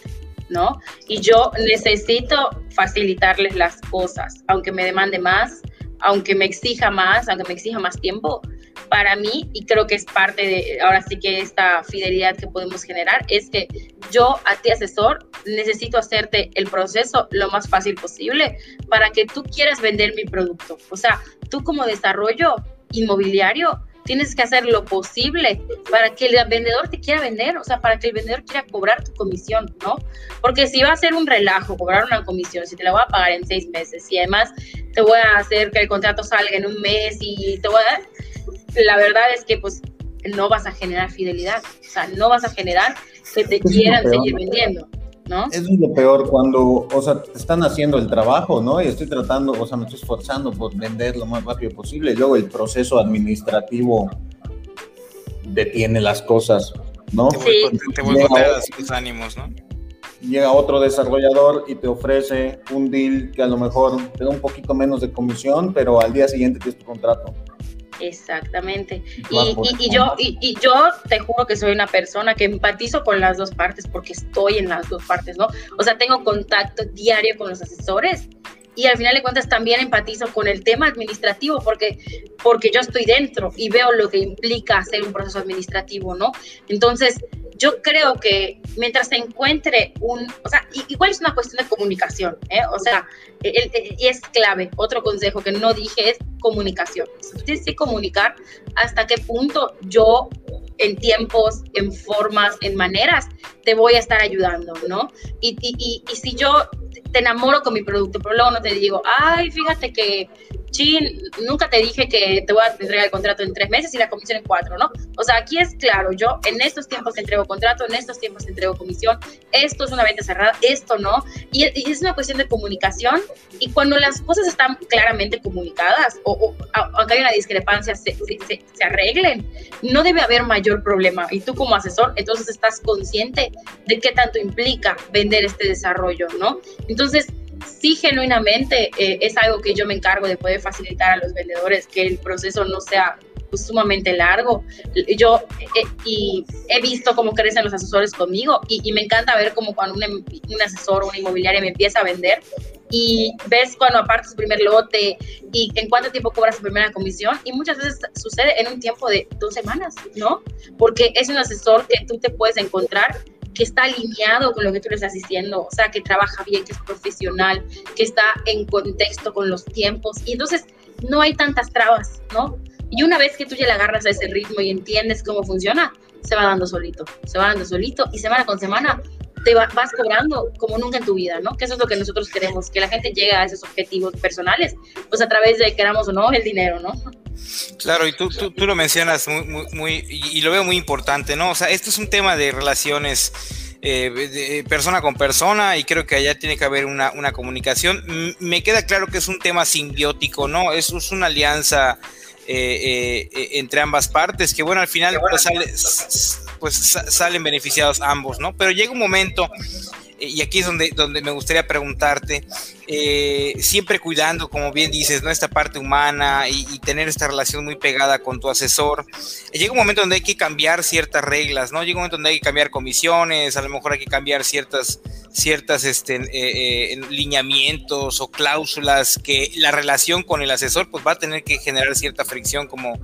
C: ¿no? Y yo necesito facilitarles las cosas, aunque me demande más, aunque me exija más, aunque me exija más tiempo, para mí, y creo que es parte de, ahora sí que esta fidelidad que podemos generar, es que yo a ti asesor necesito hacerte el proceso lo más fácil posible para que tú quieras vender mi producto. O sea, tú como desarrollo inmobiliario tienes que hacer lo posible para que el vendedor te quiera vender, o sea, para que el vendedor quiera cobrar tu comisión, ¿no? Porque si va a ser un relajo cobrar una comisión, si te la voy a pagar en seis meses y además te voy a hacer que el contrato salga en un mes y te voy a dar, la verdad es que pues no vas a generar fidelidad, o sea, no vas a generar que te quieran seguir vendiendo. ¿No?
A: Eso es lo peor cuando, o sea, están haciendo el trabajo, ¿no? Y estoy tratando, o sea, me estoy esforzando por vender lo más rápido posible y luego el proceso administrativo detiene las cosas, ¿no?
B: Sí. Te, voy a tus ánimos, ¿no?
A: Llega otro desarrollador y te ofrece un deal que a lo mejor te da un poquito menos de comisión, pero al día siguiente tienes tu contrato.
C: Exactamente. Y, yo, y, yo te juro que soy una persona que empatizo con las dos partes porque estoy en las dos partes, ¿no? O sea, tengo contacto diario con los asesores y al final de cuentas también empatizo con el tema administrativo porque, porque yo estoy dentro y veo lo que implica hacer un proceso administrativo, ¿no? Entonces, yo creo que mientras se encuentre un, o sea, igual es una cuestión de comunicación, ¿eh? o sea, y es clave. Otro consejo que no dije es comunicación. tienes que comunicar hasta qué punto yo en tiempos, en formas, en maneras, te voy a estar ayudando, ¿no? Y, y, y, si yo te enamoro con mi producto, pero luego no te digo, ay, fíjate que chin, nunca te dije que te voy a entregar el contrato en tres meses y la comisión en cuatro, ¿no? O sea, aquí es claro, yo en estos tiempos entrego contrato, en estos tiempos entrego comisión, esto es una venta cerrada, esto no, y, es una cuestión de comunicación y cuando las cosas están claramente comunicadas o, aunque hay una discrepancia se, se arreglen, no debe haber mayor problema y tú como asesor entonces estás consciente de qué tanto implica vender este desarrollo, ¿no? Entonces, sí genuinamente eh, es algo que yo me encargo de poder facilitar a los vendedores, que el proceso no sea pues, sumamente largo. Yo eh, he visto cómo crecen los asesores conmigo y, me encanta ver cómo cuando un, asesor o una inmobiliaria me empieza a vender y ves cuando apartas su primer lote y en cuánto tiempo cobras su primera comisión y muchas veces sucede en un tiempo de dos semanas, ¿no? Porque es un asesor que tú te puedes encontrar que está alineado con lo que tú le estás diciendo, o sea, que trabaja bien, que es profesional, que está en contexto con los tiempos. Y entonces no hay tantas trabas, ¿no? Y una vez que tú ya le agarras a ese ritmo y entiendes cómo funciona, se va dando solito, se va dando solito y semana con semana te vas cobrando como nunca en tu vida, ¿no? Que eso es lo que nosotros queremos, que la gente llegue a esos objetivos personales, pues a través de, queramos o no, el dinero, ¿no?
B: Claro, y tú, tú, lo mencionas muy, muy, y, lo veo muy importante, ¿no? O sea, esto es un tema de relaciones eh, de persona con persona y creo que allá tiene que haber una, una comunicación. me queda claro que es un tema simbiótico, ¿no? Es, es una alianza eh, eh, entre ambas partes que, bueno, al final pues, pues salen beneficiados ambos, ¿no? Pero llega un momento y aquí es donde, donde me gustaría preguntarte, eh, siempre cuidando, como bien dices, ¿no? esta parte humana y, tener esta relación muy pegada con tu asesor, llega un momento donde hay que cambiar ciertas reglas, ¿no? Llega un momento donde hay que cambiar comisiones, a lo mejor hay que cambiar ciertas, ciertas este, eh, eh, lineamientos o cláusulas que la relación con el asesor pues va a tener que generar cierta fricción como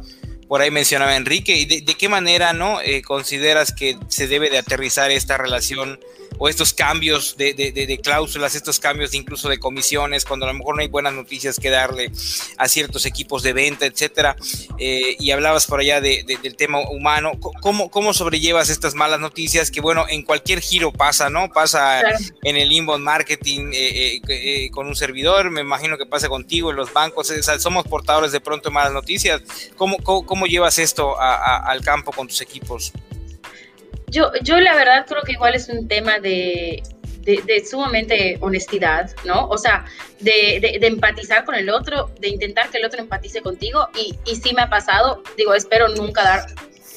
B: por ahí mencionaba Enrique, y de, qué manera no consideras que se debe de aterrizar esta relación o estos cambios de, cláusulas, estos cambios incluso de comisiones, cuando a lo mejor no hay buenas noticias que darle a ciertos equipos de venta, etcétera. Eh, y hablabas por allá del tema humano. ¿Cómo, ¿Cómo sobrellevas estas malas noticias que, bueno, en cualquier giro pasa, ¿no? Pasa en el inbound marketing eh, eh, con un servidor, me imagino que pasa contigo en los bancos, somos portadores de pronto de malas noticias. ¿Cómo, cómo, llevas esto al campo con tus equipos?
C: Yo, yo la verdad creo que igual es un tema de, de, sumamente honestidad, ¿no? O sea, de, de, empatizar con el otro, de intentar que el otro empatice contigo. Y, y sí me ha pasado, digo, espero nunca dar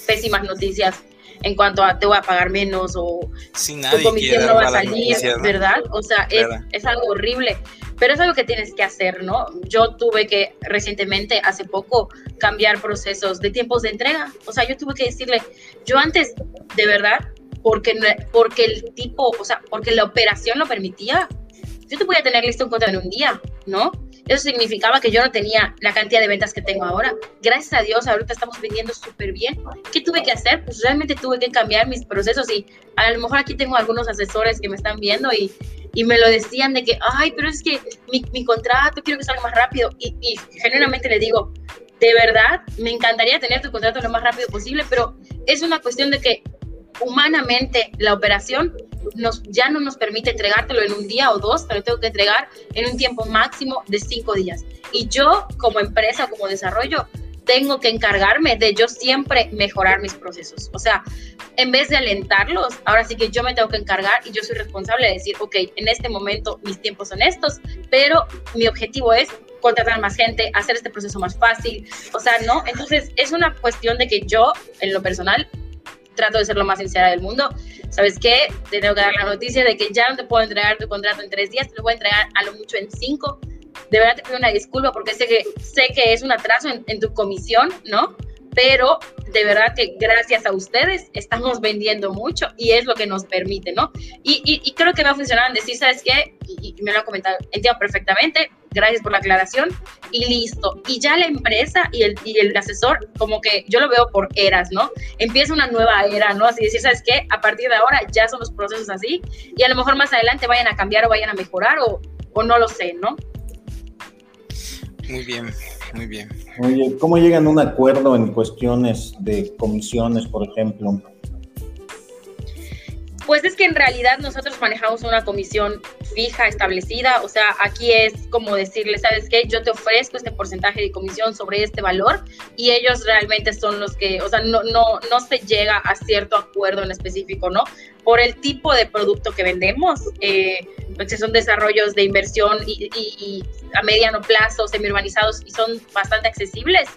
C: pésimas noticias en cuanto a te voy a pagar menos o tu comisión no va a salir, ¿verdad? O sea, es, es, algo horrible pero es algo que tienes que hacer, ¿no? Yo tuve que recientemente, hace poco, cambiar procesos de tiempos de entrega. O sea, yo tuve que decirle, yo antes, de verdad, porque, porque el tipo, o sea, porque la operación lo permitía, yo te podía tener listo un contrato en un día, ¿no? Eso significaba que yo no tenía la cantidad de ventas que tengo ahora. Gracias a Dios, ahorita estamos vendiendo súper bien. ¿Qué tuve que hacer? Pues realmente tuve que cambiar mis procesos y a lo mejor aquí tengo algunos asesores que me están viendo y y me lo decían de que, ay, pero es que mi, mi contrato quiero que salga más rápido. Y, y, genuinamente le digo, de verdad, me encantaría tener tu contrato lo más rápido posible, pero es una cuestión de que humanamente la operación nos, ya no nos permite entregártelo en un día o dos, pero tengo que entregar en un tiempo máximo de cinco días. Y yo, como empresa, como desarrollo, tengo que encargarme de yo siempre mejorar mis procesos. O sea, en vez de alentarlos, ahora sí que yo me tengo que encargar y yo soy responsable de decir, ok, en este momento mis tiempos son estos, pero mi objetivo es contratar más gente, hacer este proceso más fácil. O sea, ¿no? Entonces, es una cuestión de que yo, en lo personal, trato de ser lo más sincera del mundo. ¿Sabes qué? Te tengo que dar la noticia de que ya no te puedo entregar tu contrato en tres días, te lo voy a entregar a lo mucho en cinco de verdad te pido una disculpa porque sé que, sé que es un atraso en, tu comisión, ¿no? Pero de verdad que gracias a ustedes estamos vendiendo mucho y es lo que nos permite, ¿no? Y, y, creo que me ha funcionado en decir, ¿sabes qué? Y, me lo han comentado, entiendo perfectamente, gracias por la aclaración y listo. Y ya la empresa y el, y el asesor, como que yo lo veo por eras, ¿no? Empieza una nueva era, ¿no? Así decir, ¿sabes qué? A partir de ahora ya son los procesos así y a lo mejor más adelante vayan a cambiar o vayan a mejorar o, o no lo sé, ¿no?
B: Muy bien, muy bien.
A: Oye, ¿cómo llegan a un acuerdo en cuestiones de comisiones, por ejemplo?
C: Pues es que en realidad nosotros manejamos una comisión fija, establecida, o sea, aquí es como decirle, ¿sabes qué? Yo te ofrezco este porcentaje de comisión sobre este valor y ellos realmente son los que, o sea, no, no, no se llega a cierto acuerdo en específico, ¿no? Por el tipo de producto que vendemos, eh, pues son desarrollos de inversión y, y a mediano plazo, semi-urbanizados y son bastante accesibles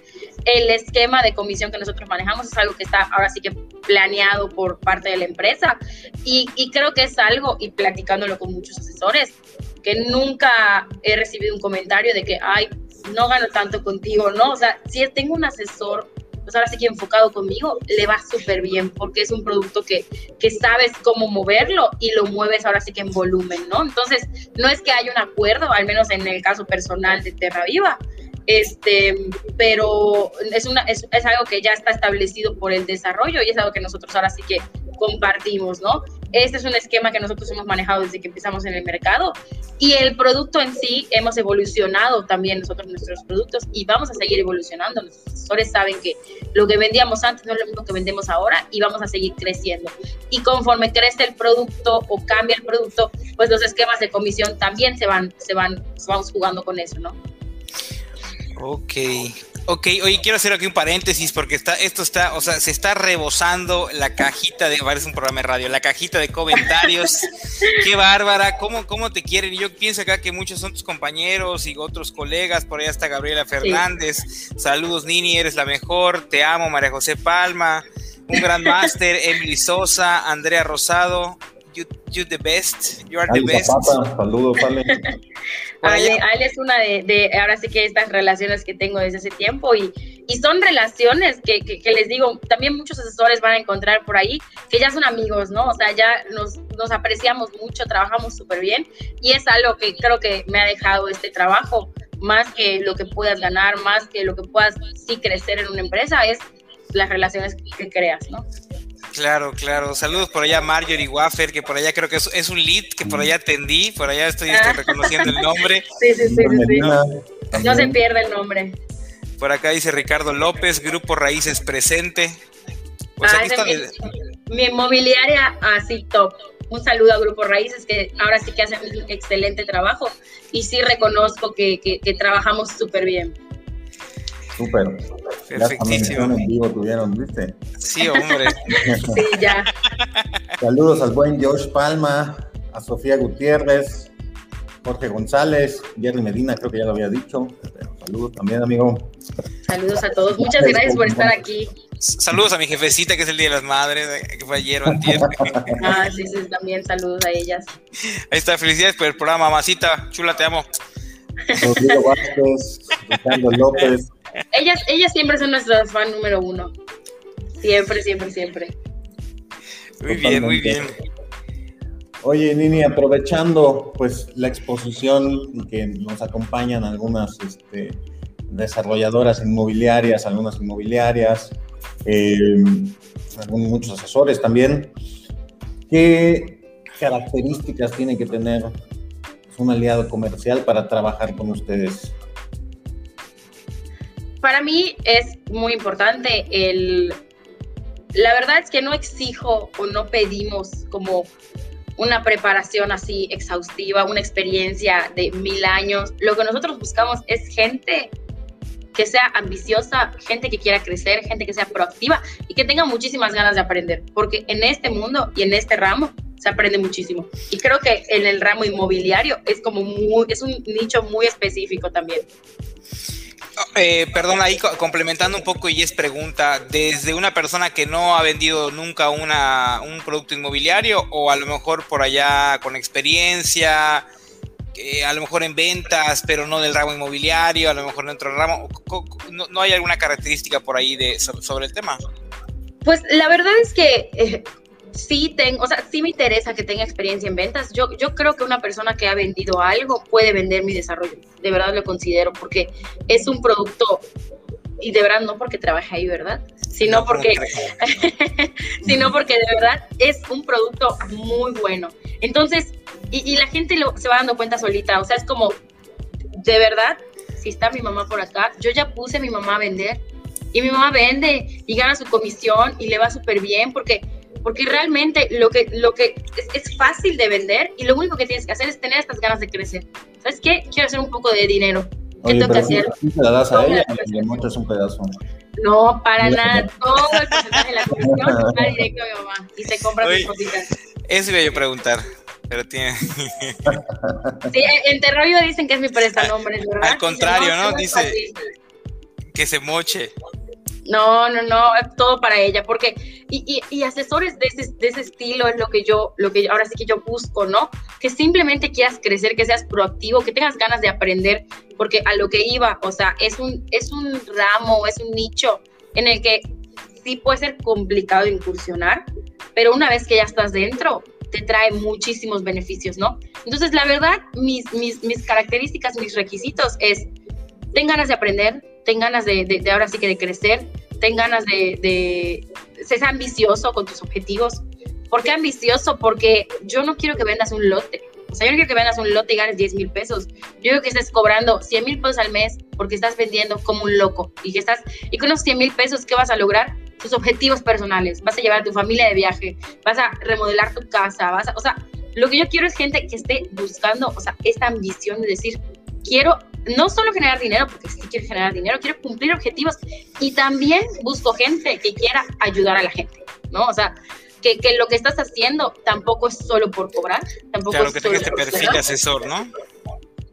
C: el esquema de comisión que nosotros manejamos es algo que está ahora sí que planeado por parte de la empresa y, creo que es algo, y platicándolo con muchos asesores, que nunca he recibido un comentario de que, ay, no gano tanto contigo, ¿no? O sea, si tengo un asesor, pues ahora sí que enfocado conmigo, le va súper bien porque es un producto que, que sabes cómo moverlo y lo mueves ahora sí que en volumen, ¿no? Entonces, no es que haya un acuerdo, al menos en el caso personal de Terra Viva, este, pero es, una, es, es, algo que ya está establecido por el desarrollo y es algo que nosotros ahora sí que compartimos, ¿no? Este es un esquema que nosotros hemos manejado desde que empezamos en el mercado y el producto en sí hemos evolucionado también nosotros nuestros productos y vamos a seguir evolucionando. Nuestros asesores saben que lo que vendíamos antes no es lo mismo que vendemos ahora y vamos a seguir creciendo. Y conforme crece el producto o cambia el producto, pues los esquemas de comisión también se van, se van, vamos jugando con eso, ¿no?
B: Ok, ok, oye, quiero hacer aquí un paréntesis porque está, esto está, o sea, se está rebosando la cajita de, parece un programa de radio, la cajita de comentarios. Qué bárbara, ¿cómo, cómo te quieren? Y yo pienso acá que muchos son tus compañeros y otros colegas, por ahí está Gabriela Fernández. Saludos, Nini, eres la mejor, te amo, María José Palma, un gran máster, Emily Sosa, Andrea Rosado, you, the best, you are the best.
A: Saludos, Ale.
C: Ale, es una de, ahora sí que estas relaciones que tengo desde hace tiempo y, y son relaciones que, que, les digo, también muchos asesores van a encontrar por ahí que ya son amigos, ¿no? O sea, ya nos, nos apreciamos mucho, trabajamos súper bien y es algo que creo que me ha dejado este trabajo, más que lo que puedas ganar, más que lo que puedas sí crecer en una empresa, es las relaciones que creas, ¿no?
B: Claro, claro. Saludos por allá a Marjorie Waffer, que por allá creo que es, un lead que por allá atendí, por allá estoy, este, reconociendo el nombre.
C: Sí, sí, sí, sí, No se pierde el nombre.
B: Por acá dice Ricardo López, Grupo Raíces presente.
C: Pues ah, mi, inmobiliaria así top. Un saludo a Grupo Raíces, que ahora sí que hacen un excelente trabajo y sí reconozco que, que trabajamos súper bien.
A: Súper. Perfectísimo. en vivo tuvieron, ¿viste?
B: Sí, hombre.
C: sí, ya.
A: Saludos al buen Josh Palma, a Sofía Gutiérrez, Jorge González, Jerry Medina, creo que ya lo había dicho. saludos también, amigo.
C: Saludos a todos. Muchas gracias por estar aquí.
B: Saludos a mi jefecita, que es el Día de las Madres, que fue ayer o
C: ah, sí, sí, también saludos a ellas.
B: Ahí está, felicidades por el programa, mamacita. Chula, te amo.
A: Rodrigo Vázquez, Ricardo López,
C: ellas, ellas siempre son nuestras fan número uno. Siempre, siempre, siempre.
B: Muy bien, muy bien.
A: Oye, Nini, aprovechando pues la exposición y que nos acompañan algunas este, desarrolladoras inmobiliarias, algunas inmobiliarias, eh, muchos asesores también, ¿qué características tiene que tener un aliado comercial para trabajar con ustedes?
C: Para mí es muy importante el... La verdad es que no exijo o no pedimos como una preparación así exhaustiva, una experiencia de mil años. Lo que nosotros buscamos es gente que sea ambiciosa, gente que quiera crecer, gente que sea proactiva y que tenga muchísimas ganas de aprender, porque en este mundo y en este ramo se aprende muchísimo. Y creo que en el ramo inmobiliario es como muy, es un nicho muy específico también.
B: Eh, perdón, ahí complementando un poco y es pregunta, desde una persona que no ha vendido nunca una, un producto inmobiliario o a lo mejor por allá con experiencia, a lo mejor en ventas, pero no del ramo inmobiliario, a lo mejor en otro ramo. ¿No, hay alguna característica por ahí de, sobre el tema?
C: Pues la verdad es que eh, sí tengo, o sea, sí me interesa que tenga experiencia en ventas. Yo, yo creo que una persona que ha vendido algo puede vender mi desarrollo. De verdad lo considero porque es un producto y de verdad no porque trabaje ahí, ¿verdad? Sino porque, sino porque de verdad es un producto muy bueno. Entonces, y, la gente lo, se va dando cuenta solita, o sea, es como, de verdad, si está mi mamá por acá, yo ya puse a mi mamá a vender y mi mamá vende y gana su comisión y le va súper bien porque porque realmente lo que, lo que es, fácil de vender y lo único que tienes que hacer es tener estas ganas de crecer. ¿Sabes qué? Quiero hacer un poco de dinero. ¿Qué tengo que hacer?
A: ¿Se la das a ella le montas un pedazo?
C: No, para nada. Todo el porcentaje de la comisión va directo a mi mamá y se compra mis cositas.
B: Eso iba yo a preguntar. Pero tiene.
C: sí, en Terrorio dicen que es mi prestanombre, ¿verdad?
B: Al contrario, ¿no? Dice que se moche.
C: No, no, no, todo para ella, porque, y, y, asesores de ese, de ese, estilo es lo que yo, lo que ahora sí que yo busco, ¿no? Que simplemente quieras crecer, que seas proactivo, que tengas ganas de aprender, porque a lo que iba, o sea, es un, es un ramo, es un nicho en el que sí puede ser complicado incursionar, pero una vez que ya estás dentro, te trae muchísimos beneficios, ¿no? Entonces, la verdad, mis, mis, mis características, mis requisitos es, ten ganas de aprender, ten ganas de, de, ahora sí que de crecer, ten ganas de, de ser ambicioso con tus objetivos. ¿Por qué ambicioso? Porque yo no quiero que vendas un lote. O sea, yo no quiero que vendas un lote y ganes 10 mil pesos. Yo quiero que estés cobrando 100 mil pesos al mes porque estás vendiendo como un loco. Y que estás, y con los 100 mil pesos, ¿qué vas a lograr? Tus objetivos personales. Vas a llevar a tu familia de viaje, vas a remodelar tu casa, vas a, o sea, lo que yo quiero es gente que esté buscando, o sea, esta ambición de decir, quiero no solo generar dinero, porque sí quiero generar dinero, quiero cumplir objetivos y también busco gente que quiera ayudar a la gente, ¿no? O sea, que, que lo que estás haciendo tampoco es solo por cobrar, tampoco
B: claro,
C: es
B: que tengas este perfil de asesor, ¿no?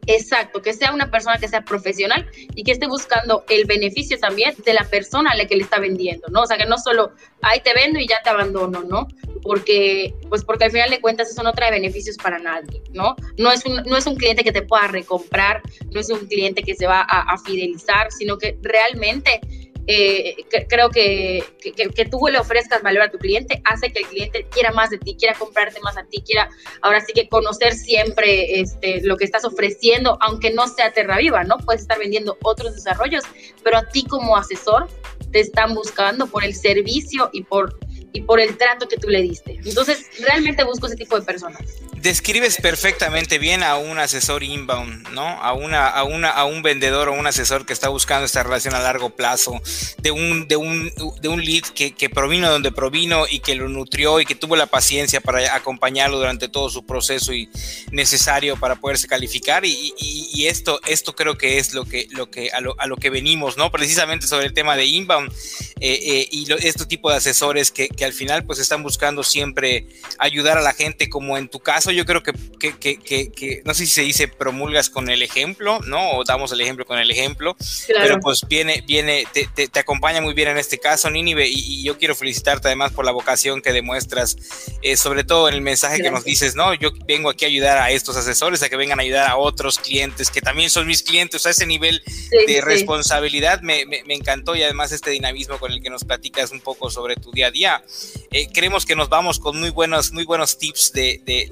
C: Exacto, que sea una persona que sea profesional y que esté buscando el beneficio también de la persona a la que le está vendiendo, ¿no? O sea, que no solo, ahí te vendo y ya te abandono, ¿no? Porque, pues porque al final de cuentas eso no trae beneficios para nadie, ¿no? No es un, no es un cliente que te pueda recomprar, no es un cliente que se va a, a fidelizar, sino que realmente eh, creo que, que, tú le ofrezcas valor a tu cliente hace que el cliente quiera más de ti, quiera comprarte más a ti, quiera ahora sí que conocer siempre este, lo que estás ofreciendo, aunque no sea Terra Viva, ¿no? Puedes estar vendiendo otros desarrollos, pero a ti como asesor te están buscando por el servicio y por, y por el trato que tú le diste. Entonces, realmente busco ese tipo de personas
B: describes perfectamente bien a un asesor inbound, ¿no? A una, a una, a un vendedor o un asesor que está buscando esta relación a largo plazo, de un, de un, de un lead que, que provino donde provino y que lo nutrió y que tuvo la paciencia para acompañarlo durante todo su proceso y necesario para poderse calificar. Y, y, esto, esto creo que es lo que, lo que, a lo, a lo que venimos, ¿no? Precisamente sobre el tema de inbound eh, eh, y este tipo de asesores que, que al final pues están buscando siempre ayudar a la gente, como en tu caso yo creo que, que, no sé si se dice promulgas con el ejemplo, ¿no? O damos el ejemplo con el ejemplo, pero pues viene, viene, te, te, acompaña muy bien en este caso, Nínive, y, yo quiero felicitarte además por la vocación que demuestras, eh, sobre todo en el mensaje que nos dices, ¿no? Yo vengo aquí a ayudar a estos asesores, a que vengan a ayudar a otros clientes que también son mis clientes, a ese nivel de responsabilidad me, me, encantó y además este dinamismo con el que nos platicas un poco sobre tu día a día. Eh, creemos que nos vamos con muy buenos, muy buenos tips de, de,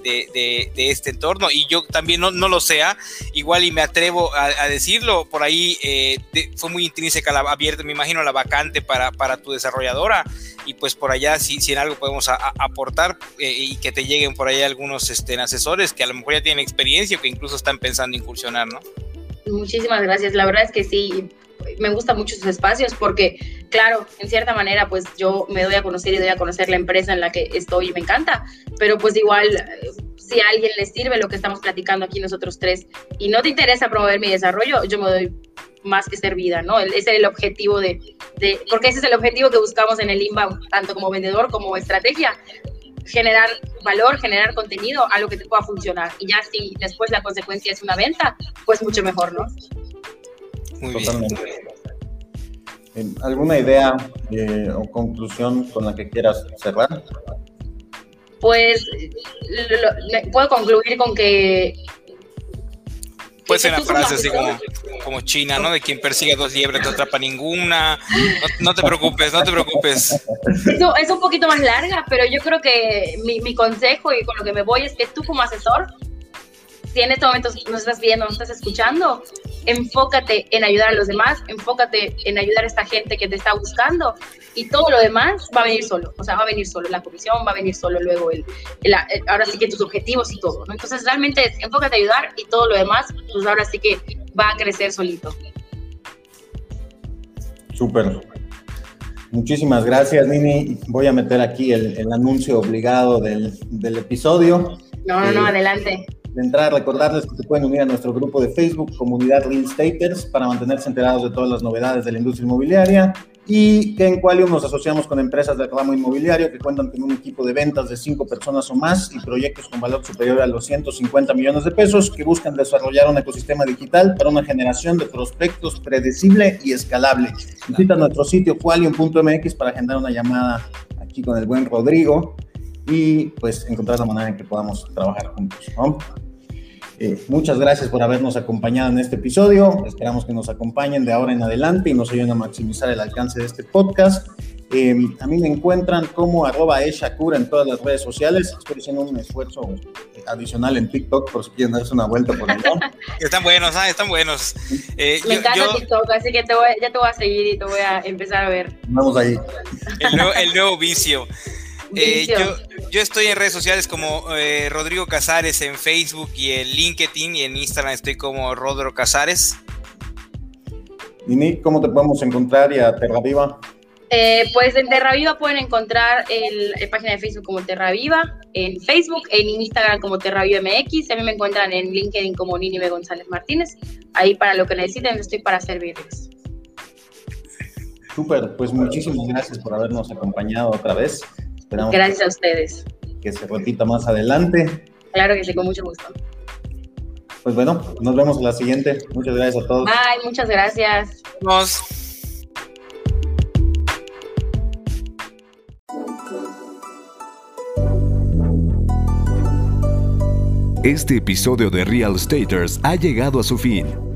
B: de, este entorno y yo también no, no, lo sea, igual y me atrevo a, decirlo, por ahí eh, fue muy intrínseca la abierta, me imagino, la vacante para, para tu desarrolladora y pues por allá si, si en algo podemos aportar eh, y que te lleguen por ahí algunos este, asesores que a lo mejor ya tienen experiencia o que incluso están pensando incursionar, ¿no?
C: Muchísimas gracias, la verdad es que sí, me gustan mucho sus espacios porque, claro, en cierta manera, pues yo me doy a conocer y doy a conocer la empresa en la que estoy y me encanta, pero pues igual, si a alguien le sirve lo que estamos platicando aquí nosotros tres y no te interesa promover mi desarrollo, yo me doy más que servida, ¿no? Ese es el objetivo de, porque ese es el objetivo que buscamos en el inbound, tanto como vendedor como estrategia, generar valor, generar contenido, algo que te pueda funcionar. Y ya si después la consecuencia es una venta, pues mucho mejor, ¿no?
A: Totalmente. ¿Alguna idea eh, o conclusión con la que quieras cerrar?
C: Pues puedo concluir con que
B: puede ser una frase así como, como china, ¿no? De quien persigue dos liebres no atrapa ninguna. No, te preocupes, no te preocupes.
C: Eso es un poquito más larga, pero yo creo que mi, mi consejo y con lo que me voy es que tú como asesor si en este momento nos estás viendo, nos estás escuchando, enfócate en ayudar a los demás, enfócate en ayudar a esta gente que te está buscando y todo lo demás va a venir solo, o sea, va a venir solo la comisión, va a venir solo luego el, ahora sí que tus objetivos y todo, ¿no? Entonces realmente enfócate a ayudar y todo lo demás, pues ahora sí que va a crecer solito.
A: Súper. Muchísimas gracias, Nini. Voy a meter aquí el, anuncio obligado del, del episodio.
C: No, no, no, eh, adelante
A: de entrar, recordarles que se pueden unir a nuestro grupo de Facebook, Comunidad Real Staters, para mantenerse enterados de todas las novedades de la industria inmobiliaria y que en Qualium nos asociamos con empresas de ramo inmobiliario que cuentan con un equipo de ventas de cinco personas o más y proyectos con valor superior a los 150 millones de pesos que buscan desarrollar un ecosistema digital para una generación de prospectos predecible y escalable. Visita nuestro sitio qualium.mx para agendar una llamada aquí con el buen Rodrigo y pues encontrar la manera en que podamos trabajar juntos. ¿no? Eh, muchas gracias por habernos acompañado en este episodio. Esperamos que nos acompañen de ahora en adelante y nos ayuden a maximizar el alcance de este podcast. Eh, a mí me encuentran como arroba eshakura en todas las redes sociales. Estoy haciendo un esfuerzo adicional en TikTok por si quieren darse una vuelta por allá.
B: están buenos, ah, están buenos.
C: Eh, me encanta TikTok, así que te voy, ya te voy a seguir y te voy a empezar a ver.
A: Vamos ahí.
B: El nuevo, el nuevo vicio. Eh, yo, estoy en redes sociales como eh, Rodrigo Casares en Facebook y en LinkedIn y en Instagram estoy como Rodro Casares.
A: Nini, ¿cómo te podemos encontrar y a Terra Viva?
C: Eh, pues en Terra Viva pueden encontrar la página de Facebook como Terra Viva, en Facebook, en Instagram como Terra Viva MX, a mí me encuentran en LinkedIn como Ninive González Martínez. Ahí para lo que necesiten estoy para servirles.
A: Súper, pues muchísimas gracias por habernos acompañado otra vez.
C: Gracias a ustedes.
A: Que se repita más adelante.
C: Claro que sí, con mucho gusto.
A: Pues bueno, nos vemos en la siguiente. Muchas gracias a todos.
C: Bye, muchas gracias.
B: Nos.
E: Este episodio de Real Staters ha llegado a su fin.